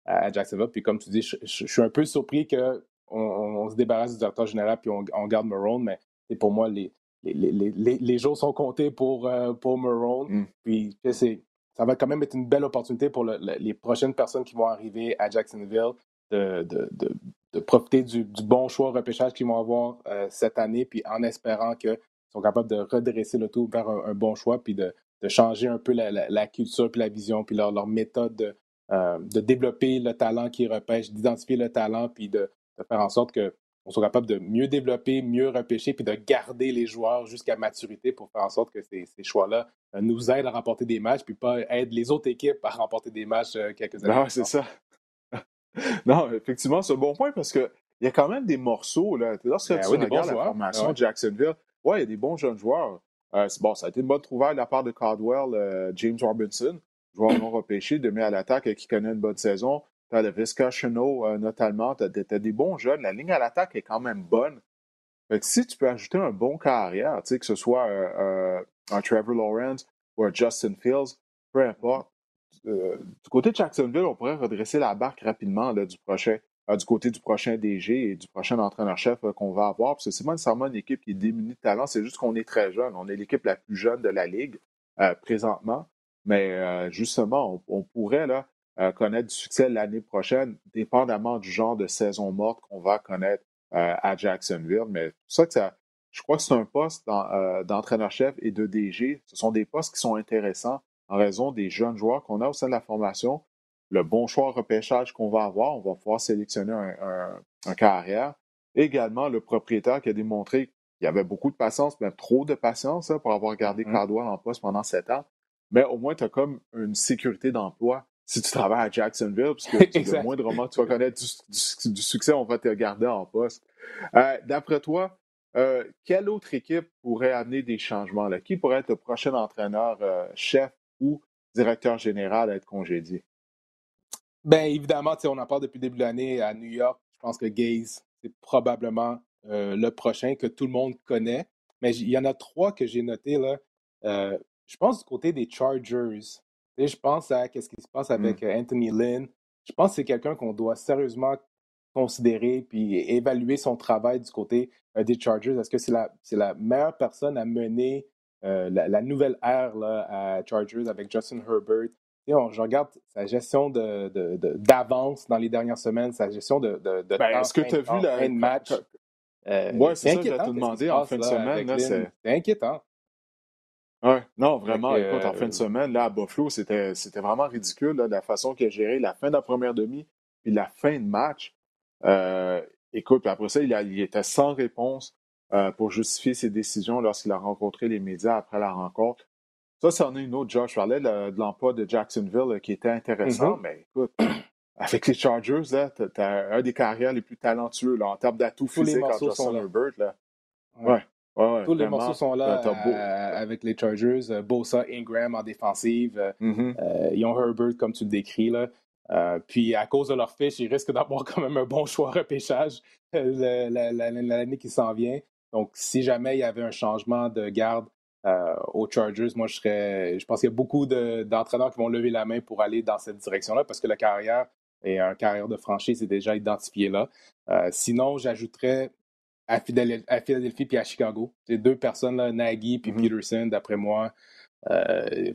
à, Jacksonville. Puis, comme tu dis, je, suis un peu surpris qu'on on, se débarrasse du directeur général puis on, garde Marone, mais pour moi, les, les, jours sont comptés pour, euh, pour Marone. Mm. Puis, ça va quand même être une belle opportunité pour les prochaines personnes qui vont arriver à Jacksonville de, profiter du, bon choix repêchage qu'ils vont avoir euh, cette année, puis en espérant qu'ils sont capables de redresser le tout vers un bon choix, puis de, de changer un peu la, culture, puis la vision, puis leur, leur méthode de, euh, de, développer le talent qu'ils repêchent, d'identifier le talent, puis de, faire en sorte qu'on soit capable de mieux développer, mieux repêcher, puis de garder les joueurs jusqu'à maturité pour faire en sorte que ces, choix-là euh, nous aident à remporter des matchs, puis pas aident les autres équipes à remporter des matchs euh, quelques années. Non, c'est ça. *laughs* non, effectivement, c'est un bon point parce qu'il y a quand même des morceaux. Là. Lorsque ben tu regardes la formation de Jacksonville, ouais, il y a des bons jeunes joueurs. Euh, bon, ça a été une bonne trouvaille de la part de Caldwell, euh, James Robinson, joueur non repêché, demi à l'attaque qui connaît une bonne saison. Tu as le Visca Chenot, euh, notamment. Tu as, des bons jeunes. La ligne à l'attaque est quand même bonne. si tu peux ajouter un bon carrière, que ce soit un Trevor Lawrence ou un Justin Fields, peu importe, du côté de Jacksonville, on pourrait redresser la barque rapidement là, du prochain euh, du côté du prochain DG et du prochain entraîneur-chef euh, qu'on va avoir. Parce que c'est pas une équipe qui est démunie de talent, c'est juste qu'on est très jeune. On est l'équipe la plus jeune de la Ligue euh, présentement. Mais justement, on, pourrait là, connaître du succès l'année prochaine, dépendamment du genre de saison morte qu'on va connaître à Jacksonville. Mais ça que ça, je crois que c'est un poste d'entraîneur-chef et de DG. Ce sont des postes qui sont intéressants en raison des jeunes joueurs qu'on a au sein de la formation le bon choix repêchage qu'on va avoir. On va pouvoir sélectionner un, carrière. Également, le propriétaire qui a démontré qu'il il avait beaucoup de patience, même trop de patience hein, pour avoir gardé. Cardwell en poste pendant sept ans. Mais au moins, tu as comme une sécurité d'emploi si tu travailles à Jacksonville, parce que le moindrement tu vas connaître du, succès, on va te garder en poste. Euh, d'après toi, euh, quelle autre équipe pourrait amener des changements? Là? Qui pourrait être le prochain entraîneur, euh, chef ou directeur général à être congédié? Bien, évidemment, on en parle depuis le début de l'année à New York. Je pense que Gaze, c'est probablement le prochain que tout le monde connaît. Mais il y en a trois que j'ai notés. Là. je pense du côté des Chargers je pense à ce qui se passe mmh. avec euh, Anthony Lynn. Je pense que c'est quelqu'un qu'on doit sérieusement considérer puis évaluer son travail du côté euh, des Chargers. Est-ce que c'est la, la meilleure personne à mener euh, la, nouvelle ère là, à Chargers avec Justin Herbert? Je regarde sa gestion d'avance de, dans les dernières semaines, sa gestion de, de, ben, Est-ce que tu as vu la match? oui, c'est ça que je te demander en fin de semaine. C'est inquiétant. Oui, non, vraiment, écoute, en fin de euh, semaine, là, à Buffalo, c'était vraiment ridicule, là, la façon qu'il a géré la fin de la première demi puis la fin de match. Euh, écoute, puis après ça, il, il, était sans réponse euh, pour justifier ses décisions lorsqu'il a rencontré les médias après la rencontre. Ça, c'en est une autre, Josh. Je parlais de, l'emploi de Jacksonville qui était intéressant, mm-hmm. mais écoute, *clears throat* avec les Chargers, là, t'as un des carrières les plus talentueux là, en termes d'atouts physiques en Herbert. Là. Ouais. Tous les morceaux sont là euh, avec les Chargers. Euh, Bosa, Ingram en défensive. Euh, mm-hmm. ils ont Herbert, comme tu le décris. Là. puis à cause de leur fiche, ils risquent d'avoir quand même un bon choix repêchage l'année qui s'en vient. Donc, si jamais il y avait un changement de garde aux Chargers, moi, je serais. Je pense qu'il y a beaucoup d'entraîneurs qui vont lever la main pour aller dans cette direction-là parce que la carrière et un carrière de franchise est déjà identifié là. sinon, j'ajouterais à, Philadelphie puis à Chicago. C'est deux personnes, là, Nagy puis mm-hmm. Peterson, d'après moi. Il euh,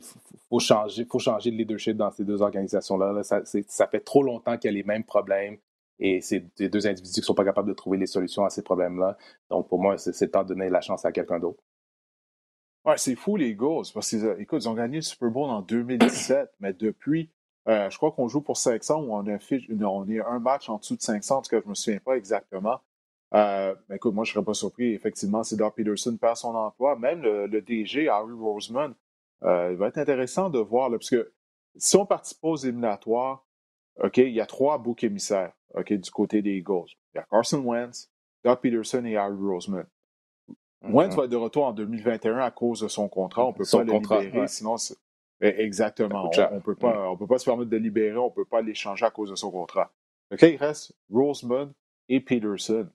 faut, changer, faut changer de leadership dans ces deux organisations-là. Ça, fait trop longtemps qu'il y a les mêmes problèmes et c'est des deux individus qui ne sont pas capables de trouver les solutions à ces problèmes-là. Donc, pour moi, c'est le temps de donner la chance à quelqu'un d'autre. Ouais, c'est fou, les Eagles. Parce qu'ils ils ont gagné le Super Bowl en 2017, *coughs* mais depuis, euh, je crois qu'on joue pour 500 ou on, a on est un match en dessous de 500, en tout cas, je ne me souviens pas exactement. Euh, écoute, moi, je ne serais pas surpris. Effectivement, si Doug Peterson perd son emploi. Même le, DG, Harry Roseman, euh, il va être intéressant de voir, parce que si on participe aux éliminatoires, OK, il y a trois boucs émissaires OK, du côté des Eagles. Il y a Carson Wentz, Doug Peterson et Harry Roseman. Wentz mm-hmm. va être de retour en 2021 à cause de son contrat. On ne peut pas le libérer, sinon eh, Exactement. On ne peut, pas, mm. peut pas se permettre de libérer, on ne peut pas l'échanger à cause de son contrat. OK, il reste Roseman et Peterson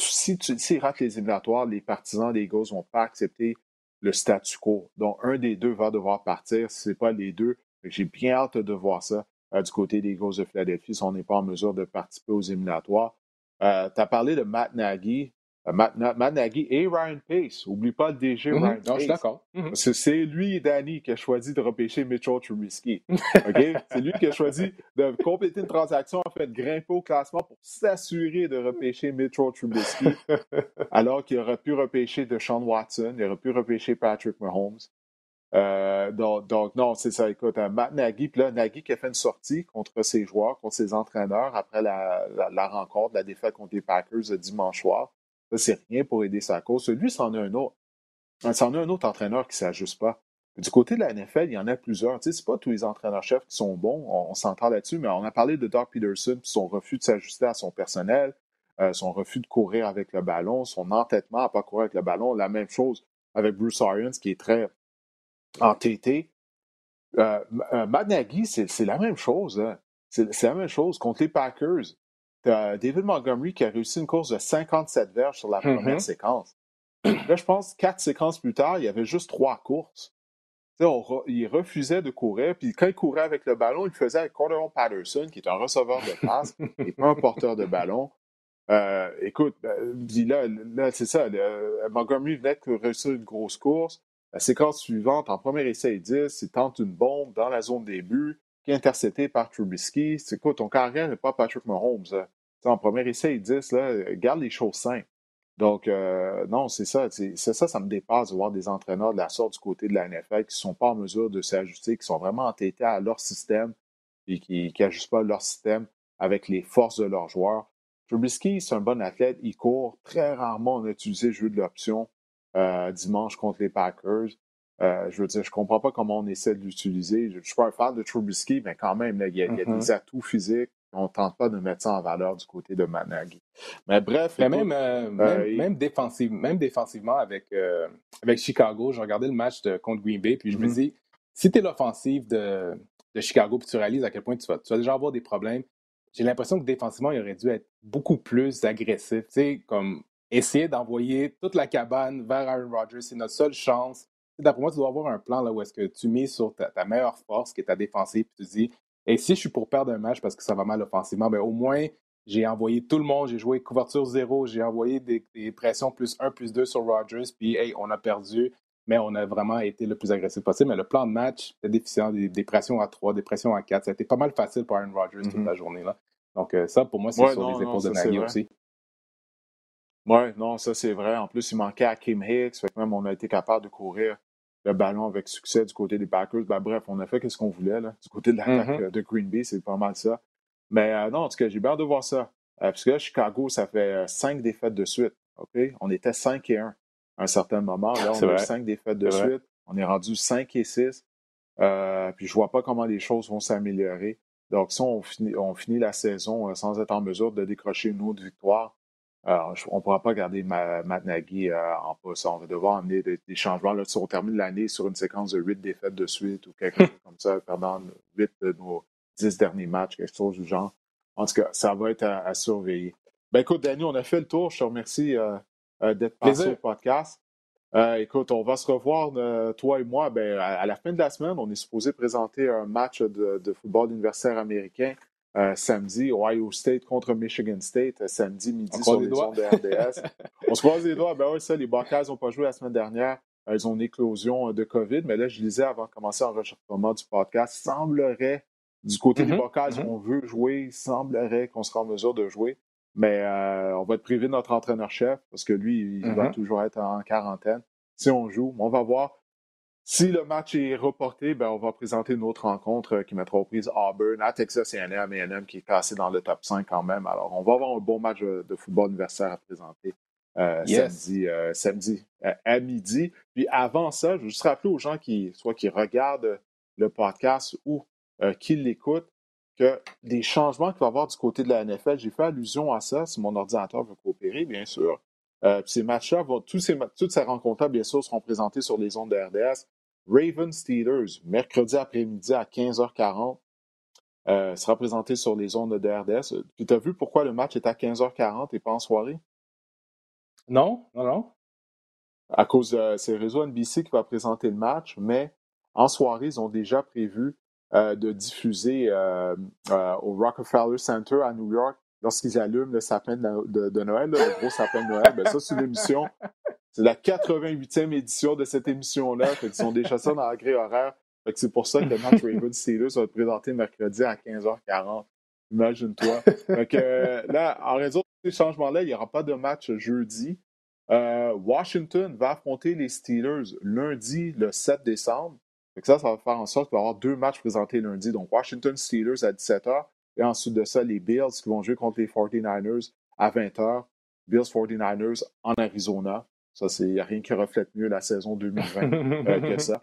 si tu s'ils ratent les éliminatoires, les partisans des Eagles vont pas accepter le statu quo. Donc, un des deux va devoir partir, si ce n'est pas les deux. J'ai bien hâte de voir ça euh, du côté des Eagles de Philadelphie si on n'est pas en mesure de participer aux éliminatoires. Euh, tu as parlé de Matt Nagy. Euh, Matt, Nagy et Ryan Pace. Oublie pas le DG mm-hmm. Ryan Pace. je suis d'accord. Mm-hmm. C'est lui et Danny qui a choisi de repêcher Mitchell Trubisky. *laughs* C'est lui qui a choisi de compléter une transaction, en fait, grimper au classement pour s'assurer de repêcher Mitchell Trubisky, *laughs* alors qu'il aurait pu repêcher Deshaun Watson, il aurait pu repêcher Patrick Mahomes. Euh, donc, non, c'est ça. Écoute, euh, Matt Nagy, puis là, Nagy qui a fait une sortie contre ses joueurs, contre ses entraîneurs après la, la rencontre, la défaite contre les Packers dimanche soir. Ça, c'est rien pour aider sa cause. Lui, c'en a un autre. C'en a un autre entraîneur qui ne s'ajuste pas. Du côté de la NFL, il y en a plusieurs. Ce n'est pas tous les entraîneurs-chefs qui sont bons, on, s'entend là-dessus, mais on a parlé de Doc Peterson, son refus de s'ajuster à son personnel, euh, son refus de courir avec le ballon, son entêtement à ne pas courir avec le ballon. La même chose avec Bruce Arians, qui est très entêté. Euh, euh Matt Nagy, c'est la même chose. Hein. C'est la même chose. Contre les Packers, David Montgomery qui a réussi une course de 57 verges sur la première mm-hmm. séquence. Là, je pense, quatre séquences plus tard, il y avait juste trois courses. il refusait de courir, puis quand il courait avec le ballon, il le faisait avec Cordero Patterson, qui est un receveur de passe *laughs* et pas un porteur de ballon. Euh, écoute, ben, là, là c'est ça. Montgomery venait de réussir une grosse course. La séquence suivante, en premier essai et 10, il tente une bombe dans la zone des buts intercepté par Trubisky. C'est quoi, ton carrière n'est pas Patrick Mahomes. En premier essai, ils disent, là, garde les choses simples. Donc, euh, non, c'est ça. C'est ça, ça me dépasse de voir des entraîneurs de la sorte du côté de la NFL qui ne sont pas en mesure de s'ajuster, qui sont vraiment entêtés à leur système et qui n'ajustent pas leur système avec les forces de leurs joueurs. Trubisky, c'est un bon athlète, il court. Très rarement, on a utilisé le jeu de l'option dimanche contre les Packers. Je veux dire, je comprends pas comment on essaie de l'utiliser. Je, ne suis pas un fan de Trubisky, mais quand même, il, y a, mm-hmm. des atouts physiques. On ne tente pas de mettre ça en valeur du côté de Managui. Mais bref. même, même, défensivement avec, avec Chicago, j'ai regardé le match de, contre Green Bay, puis je me mm-hmm. dis, si tu es l'offensive de, de Chicago, puis tu réalises à quel point tu vas, tu vas déjà avoir des problèmes, j'ai l'impression que défensivement, il aurait dû être beaucoup plus agressif. Tu sais, comme essayer d'envoyer toute la cabane vers Aaron Rodgers, c'est notre seule chance. D'après moi, tu dois avoir un plan là, où est-ce que tu mets sur ta, meilleure force, qui est ta défensive, puis tu dis, et si je suis pour perdre un match parce que ça va mal offensivement, ben au moins, j'ai envoyé tout le monde, j'ai joué couverture zéro, j'ai envoyé des, pressions plus 1, plus 2 sur Rodgers, puis hey, on a perdu mais on a vraiment été le plus agressif possible. Mais le plan de match était déficient, des, pressions à 3, des pressions à 4. Ça a été pas mal facile pour Aaron Rodgers toute mm-hmm. la journée. là. Donc, euh, ça, pour moi, c'est sur les épaules de Nagy aussi. Oui, non, ça c'est vrai. En plus, il manquait à Kim Hicks. Fait même on a été capable de courir le ballon avec succès du côté des Packers. Ben, bref, on a fait ce qu'on voulait là, du côté de l'attaque mm-hmm. de Green Bay. C'est pas mal ça. Mais euh, non, en tout cas, j'ai hâte de voir ça. Euh, parce que là, Chicago, ça fait cinq défaites de suite. On était 5 et 1 à un certain moment. Là, on a eu cinq défaites de suite. On est rendu 5 et 6. Euh, puis je vois pas comment les choses vont s'améliorer. Donc, si on finit, on finit la saison euh, sans être en mesure de décrocher une autre victoire, on ne pourra pas garder Matt Nagy euh, en poste. On va devoir amener des, changements. Là, si on termine l'année sur une séquence de huit défaites de suite ou quelque chose comme ça, perdant huit de nos dix derniers matchs, quelque chose du genre. En tout cas, ça va être à, surveiller. Ben écoute, Danny, on a fait le tour. Je te remercie euh, d'être passé au podcast. Euh, écoute, on va se revoir, euh, toi et moi, ben, à, la fin de la semaine. On est supposé présenter un match de, football universitaire américain samedi, Ohio State contre Michigan State, samedi midi sur les ondes de RDS. *laughs* on se croise les doigts. Ben oui, ça, les Buckeyes n'ont pas joué la semaine dernière. Ils ont une éclosion de COVID. Mais là, je lisais avant de commencer l'enregistrement du podcast, semblerait, du côté des mm-hmm. Buckeyes, mm-hmm. on veut jouer, semblerait qu'on sera en mesure de jouer. Mais euh, on va être privé de notre entraîneur-chef parce que lui, il va mm-hmm. toujours être en quarantaine. Si on joue, on va voir. Si le match est reporté, ben, on va présenter une autre rencontre euh, qui mettra aux prises Auburn à Texas A&M, A&M qui est classé dans le top 5 quand même. Alors, on va avoir un bon match de football universitaire à présenter euh, samedi, samedi à midi. Puis avant ça, je veux juste rappeler aux gens qui, soit qui regardent le podcast ou qui l'écoutent, que des changements qu'il va y avoir du côté de la NFL, j'ai fait allusion à ça, si mon ordinateur veut coopérer, bien sûr. Euh, ces matchs-là, toutes ces rencontres-là, bien sûr, seront présentées sur les ondes de RDS. Ravens Steelers, mercredi après-midi à 15h40, euh, sera présenté sur les ondes de RDS. Tu as vu pourquoi le match est à 15h40 et pas en soirée? Non, non, non. À cause de c'est réseau NBC qui va présenter le match, mais en soirée, ils ont déjà prévu euh, de diffuser euh, euh, au Rockefeller Center à New York lorsqu'ils allument le sapin de, Noël, le gros sapin de Noël. Ben, ça, c'est une émission. C'est la 88e édition de cette émission-là. Ils sont déjà ça dans la grille horaire. c'est pour ça que le match *laughs* Ravens Steelers va être présenté mercredi à 15h40. Imagine-toi. là, en raison de ces changements-là, il n'y aura pas de match jeudi. Washington va affronter les Steelers lundi, le 7 décembre ça, ça va faire en sorte qu'il va y avoir deux matchs présentés lundi. Donc, Washington Steelers à 17h et ensuite de ça, les Bills qui vont jouer contre les 49ers à 20h. Bills 49ers en Arizona. Ça, il n'y a rien qui reflète mieux la saison 2020 euh, que *laughs* ça.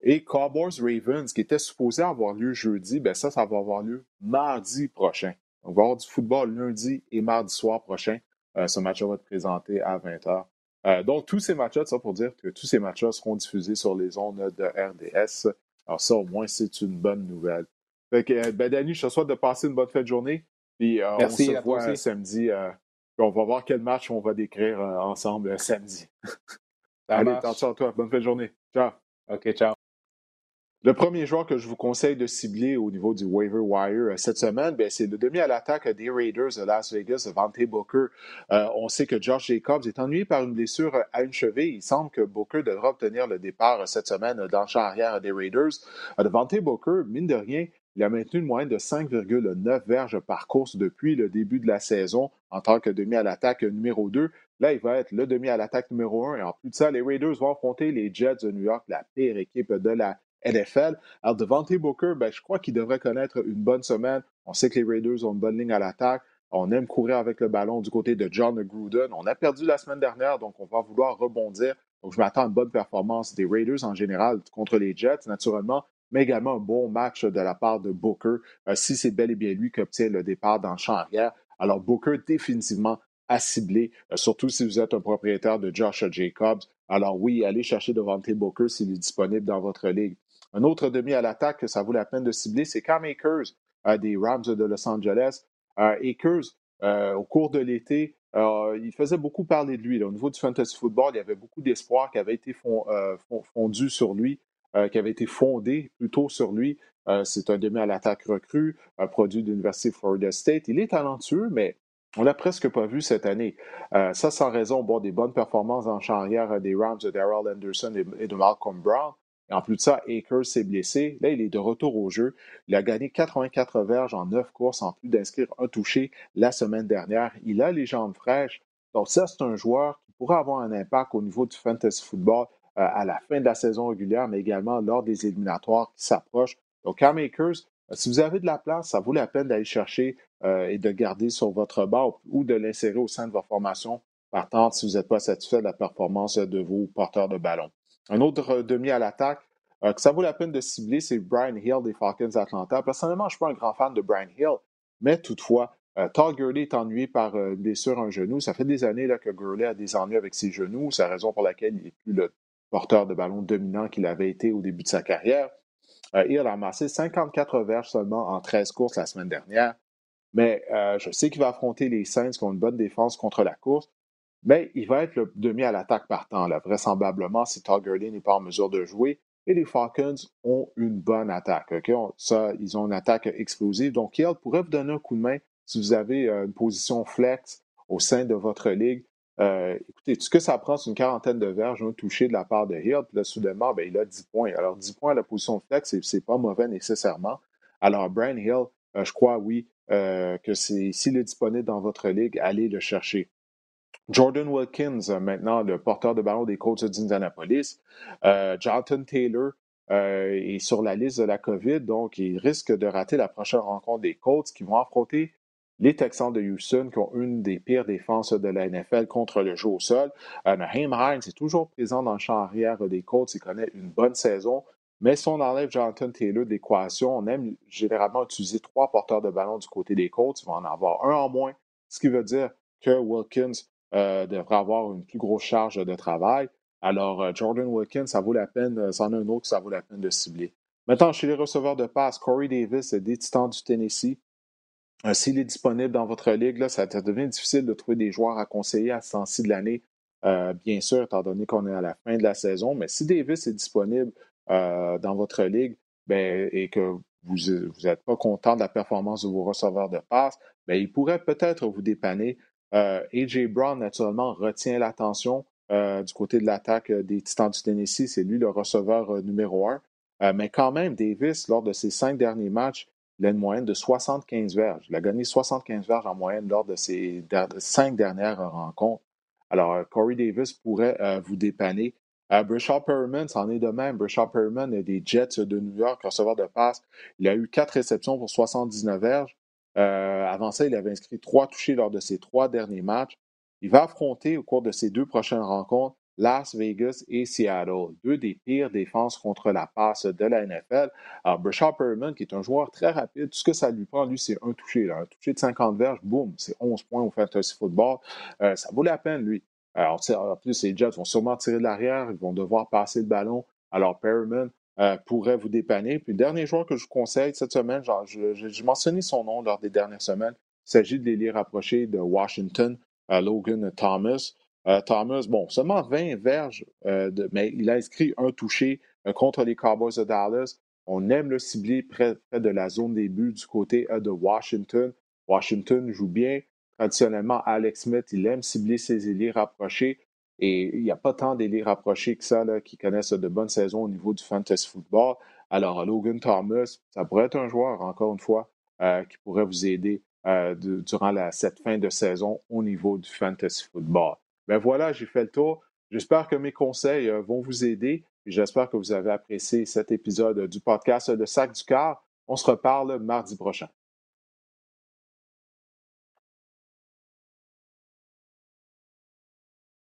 Et Cowboys Ravens, qui était supposé avoir lieu jeudi, ben ça, ça va avoir lieu mardi prochain. On va avoir du football lundi et mardi soir prochain. Euh, ce match va être présenté à 20h. Euh, donc, tous ces matchs-là, ça pour dire que tous ces matchs-là seront diffusés sur les ondes de RDS. Alors, ça, au moins, c'est une bonne nouvelle. Fait que, ben, Danny, je te souhaite de passer une bonne fin de journée. Puis, euh, on se voit samedi. On va voir quel match on va décrire ensemble samedi. *laughs* Allez, attention à toi. Bonne fin de journée. Ciao. OK, ciao. Le premier joueur que je vous conseille de cibler au niveau du waiver wire euh, cette semaine, ben, c'est le demi à l'attaque des Raiders de Las Vegas, Vante Booker. Euh, on sait que Josh Jacobs est ennuyé par une blessure à une cheville. Il semble que Booker devra obtenir le départ cette semaine dans le champ arrière des Raiders. Euh, Vante Booker, mine de rien, il a maintenu une moyenne de 5,9 verges par course depuis le début de la saison en tant que demi à l'attaque numéro 2. Là, il va être le demi à l'attaque numéro 1. Et en plus de ça, les Raiders vont affronter les Jets de New York, la pire équipe de la NFL. Alors, Devante Booker, ben, je crois qu'il devrait connaître une bonne semaine. On sait que les Raiders ont une bonne ligne à l'attaque. On aime courir avec le ballon du côté de John Gruden. On a perdu la semaine dernière, donc on va vouloir rebondir. Donc, je m'attends à une bonne performance des Raiders en général contre les Jets, naturellement, mais également un bon match de la part de Booker, euh, si c'est bel et bien lui qui obtient le départ dans le champ arrière. Alors, Booker, définitivement à cibler, euh, surtout si vous êtes un propriétaire de Josh Jacobs. Alors oui, allez chercher Devante Booker s'il est disponible dans votre ligue. Un autre demi à l'attaque que ça vaut la peine de cibler, c'est Cam Akers euh, des Rams de Los Angeles. Akers, au cours de l'été, il faisait beaucoup parler de lui. Au niveau du fantasy football, il y avait beaucoup d'espoir qui avait été fondu sur lui. Euh, qui avait été fondé plutôt sur lui. Euh, c'est un demi à l'attaque recru, un produit de l'Université Florida State. Il est talentueux, mais on l'a presque pas vu cette année. Euh, ça, sans raison, bon, des bonnes performances en charrière des Rams de Daryl Anderson et de Malcolm Brown. Et en plus de ça, Akers s'est blessé. Là, il est de retour au jeu. Il a gagné 84 verges en 9 courses, en plus d'inscrire un touché la semaine dernière. Il a les jambes fraîches. Donc, ça, c'est un joueur qui pourrait avoir un impact au niveau du fantasy football à la fin de la saison régulière, mais également lors des éliminatoires qui s'approchent. Donc, Cam Akers, euh, si vous avez de la place, ça vaut la peine d'aller chercher euh, et de garder sur votre banc ou de l'insérer au sein de votre formation partant si vous n'êtes pas satisfait de la performance de vos porteurs de ballon. Un autre demi à l'attaque que ça vaut la peine de cibler, c'est Brian Hill des Falcons Atlanta. Personnellement, je ne suis pas un grand fan de Brian Hill, mais toutefois, Todd Gurley est ennuyé par une blessure à un genou. Ça fait des années là, que Gurley a des ennuis avec ses genoux. C'est la raison pour laquelle il n'est plus le porteur de ballon dominant qu'il avait été au début de sa carrière. Euh, il a ramassé 54 verges seulement en 13 courses la semaine dernière. Mais euh, je sais qu'il va affronter les Saints qui ont une bonne défense contre la course. Mais il va être le demi à l'attaque partant, là, vraisemblablement, si Todd Gurley n'est pas en mesure de jouer. Et les Falcons ont une bonne attaque. ça, ils ont une attaque explosive. Donc, Hill pourrait vous donner un coup de main si vous avez euh, une position flex au sein de votre ligue. Euh, écoutez, ce que ça prend, c'est une quarantaine de verges, un touché de la part de Hill, puis là, soudainement, ben, il a 10 points. Alors, 10 points à la position de flex, c'est pas mauvais nécessairement. Alors, Brian Hill, euh, je crois, oui, euh, que s'il est disponible dans votre ligue, allez le chercher. Jordan Wilkins, maintenant le porteur de ballon des Colts d'Indianapolis. Jonathan Taylor est sur la liste de la COVID, donc il risque de rater la prochaine rencontre des Colts qui vont affronter les Texans de Houston, qui ont une des pires défenses de la NFL contre le jeu au sol. Euh, Hines est toujours présent dans le champ arrière des Colts. Il connaît une bonne saison. Mais si on enlève Jonathan Taylor de l'équation, on aime généralement utiliser trois porteurs de ballon du côté des Colts. Il va en avoir un en moins, ce qui veut dire que Wilkins euh, devrait avoir une plus grosse charge de travail. Alors, euh, Jordan Wilkins, ça vaut la peine, euh, c'en a un autre ça vaut la peine de cibler. Maintenant, chez les receveurs de passe, Corey Davis des Titans du Tennessee. Euh, s'il est disponible dans votre ligue, ça devient difficile de trouver des joueurs à conseiller à ce temps-ci de l'année, euh, bien sûr, étant donné qu'on est à la fin de la saison. Mais si Davis est disponible euh, dans votre ligue ben, et que vous n'êtes pas content de la performance de vos receveurs de passe, ben, il pourrait peut-être vous dépanner. AJ Brown, naturellement, retient l'attention du côté de l'attaque des Titans du Tennessee. C'est lui le receveur numéro un. mais quand même, Davis, lors de ses cinq derniers matchs, il a une moyenne de 75 verges. Il a gagné 75 verges en moyenne lors de ses cinq dernières rencontres. Alors, euh, Corey Davis pourrait euh, vous dépanner. Euh, Brishaw Perriman, c'en est de même. Brishaw Perriman des Jets de New York, receveur de passe. Il a eu quatre réceptions pour 79 verges. avant ça, il avait inscrit trois touchés lors de ses trois derniers matchs. Il va affronter au cours de ses deux prochaines rencontres Las Vegas et Seattle, deux des pires défenses contre la passe de la NFL. Alors, Brashard Perriman, qui est un joueur très rapide, tout ce que ça lui prend, lui, c'est un touché. Un touché de 50 verges, boum, c'est 11 points au fantasy football. Euh, ça vaut la peine, lui. Alors, en plus, les Jets vont sûrement tirer de l'arrière, ils vont devoir passer le ballon. Alors, Perriman euh, pourrait vous dépanner. Puis, dernier joueur que je vous conseille cette semaine, j'ai mentionné son nom lors des dernières semaines, il s'agit de l'élire rapproché de Washington, euh, Logan Thomas. Euh, Thomas, bon, seulement 20 verges, euh, mais il a inscrit un touché euh, contre les Cowboys de Dallas. On aime le cibler près, de la zone des buts du côté de Washington. Washington joue bien. Traditionnellement, Alex Smith, il aime cibler ses ailiers rapprochés. Et il n'y a pas tant d'ailiers rapprochés que ça qui connaissent de bonnes saisons au niveau du fantasy football. Alors, Logan Thomas, ça pourrait être un joueur, encore une fois, qui pourrait vous aider durant cette fin de saison au niveau du fantasy football. Ben voilà, j'ai fait le tour. J'espère que mes conseils euh, vont vous aider j'espère que vous avez apprécié cet épisode du podcast de Sac du Car. On se reparle mardi prochain.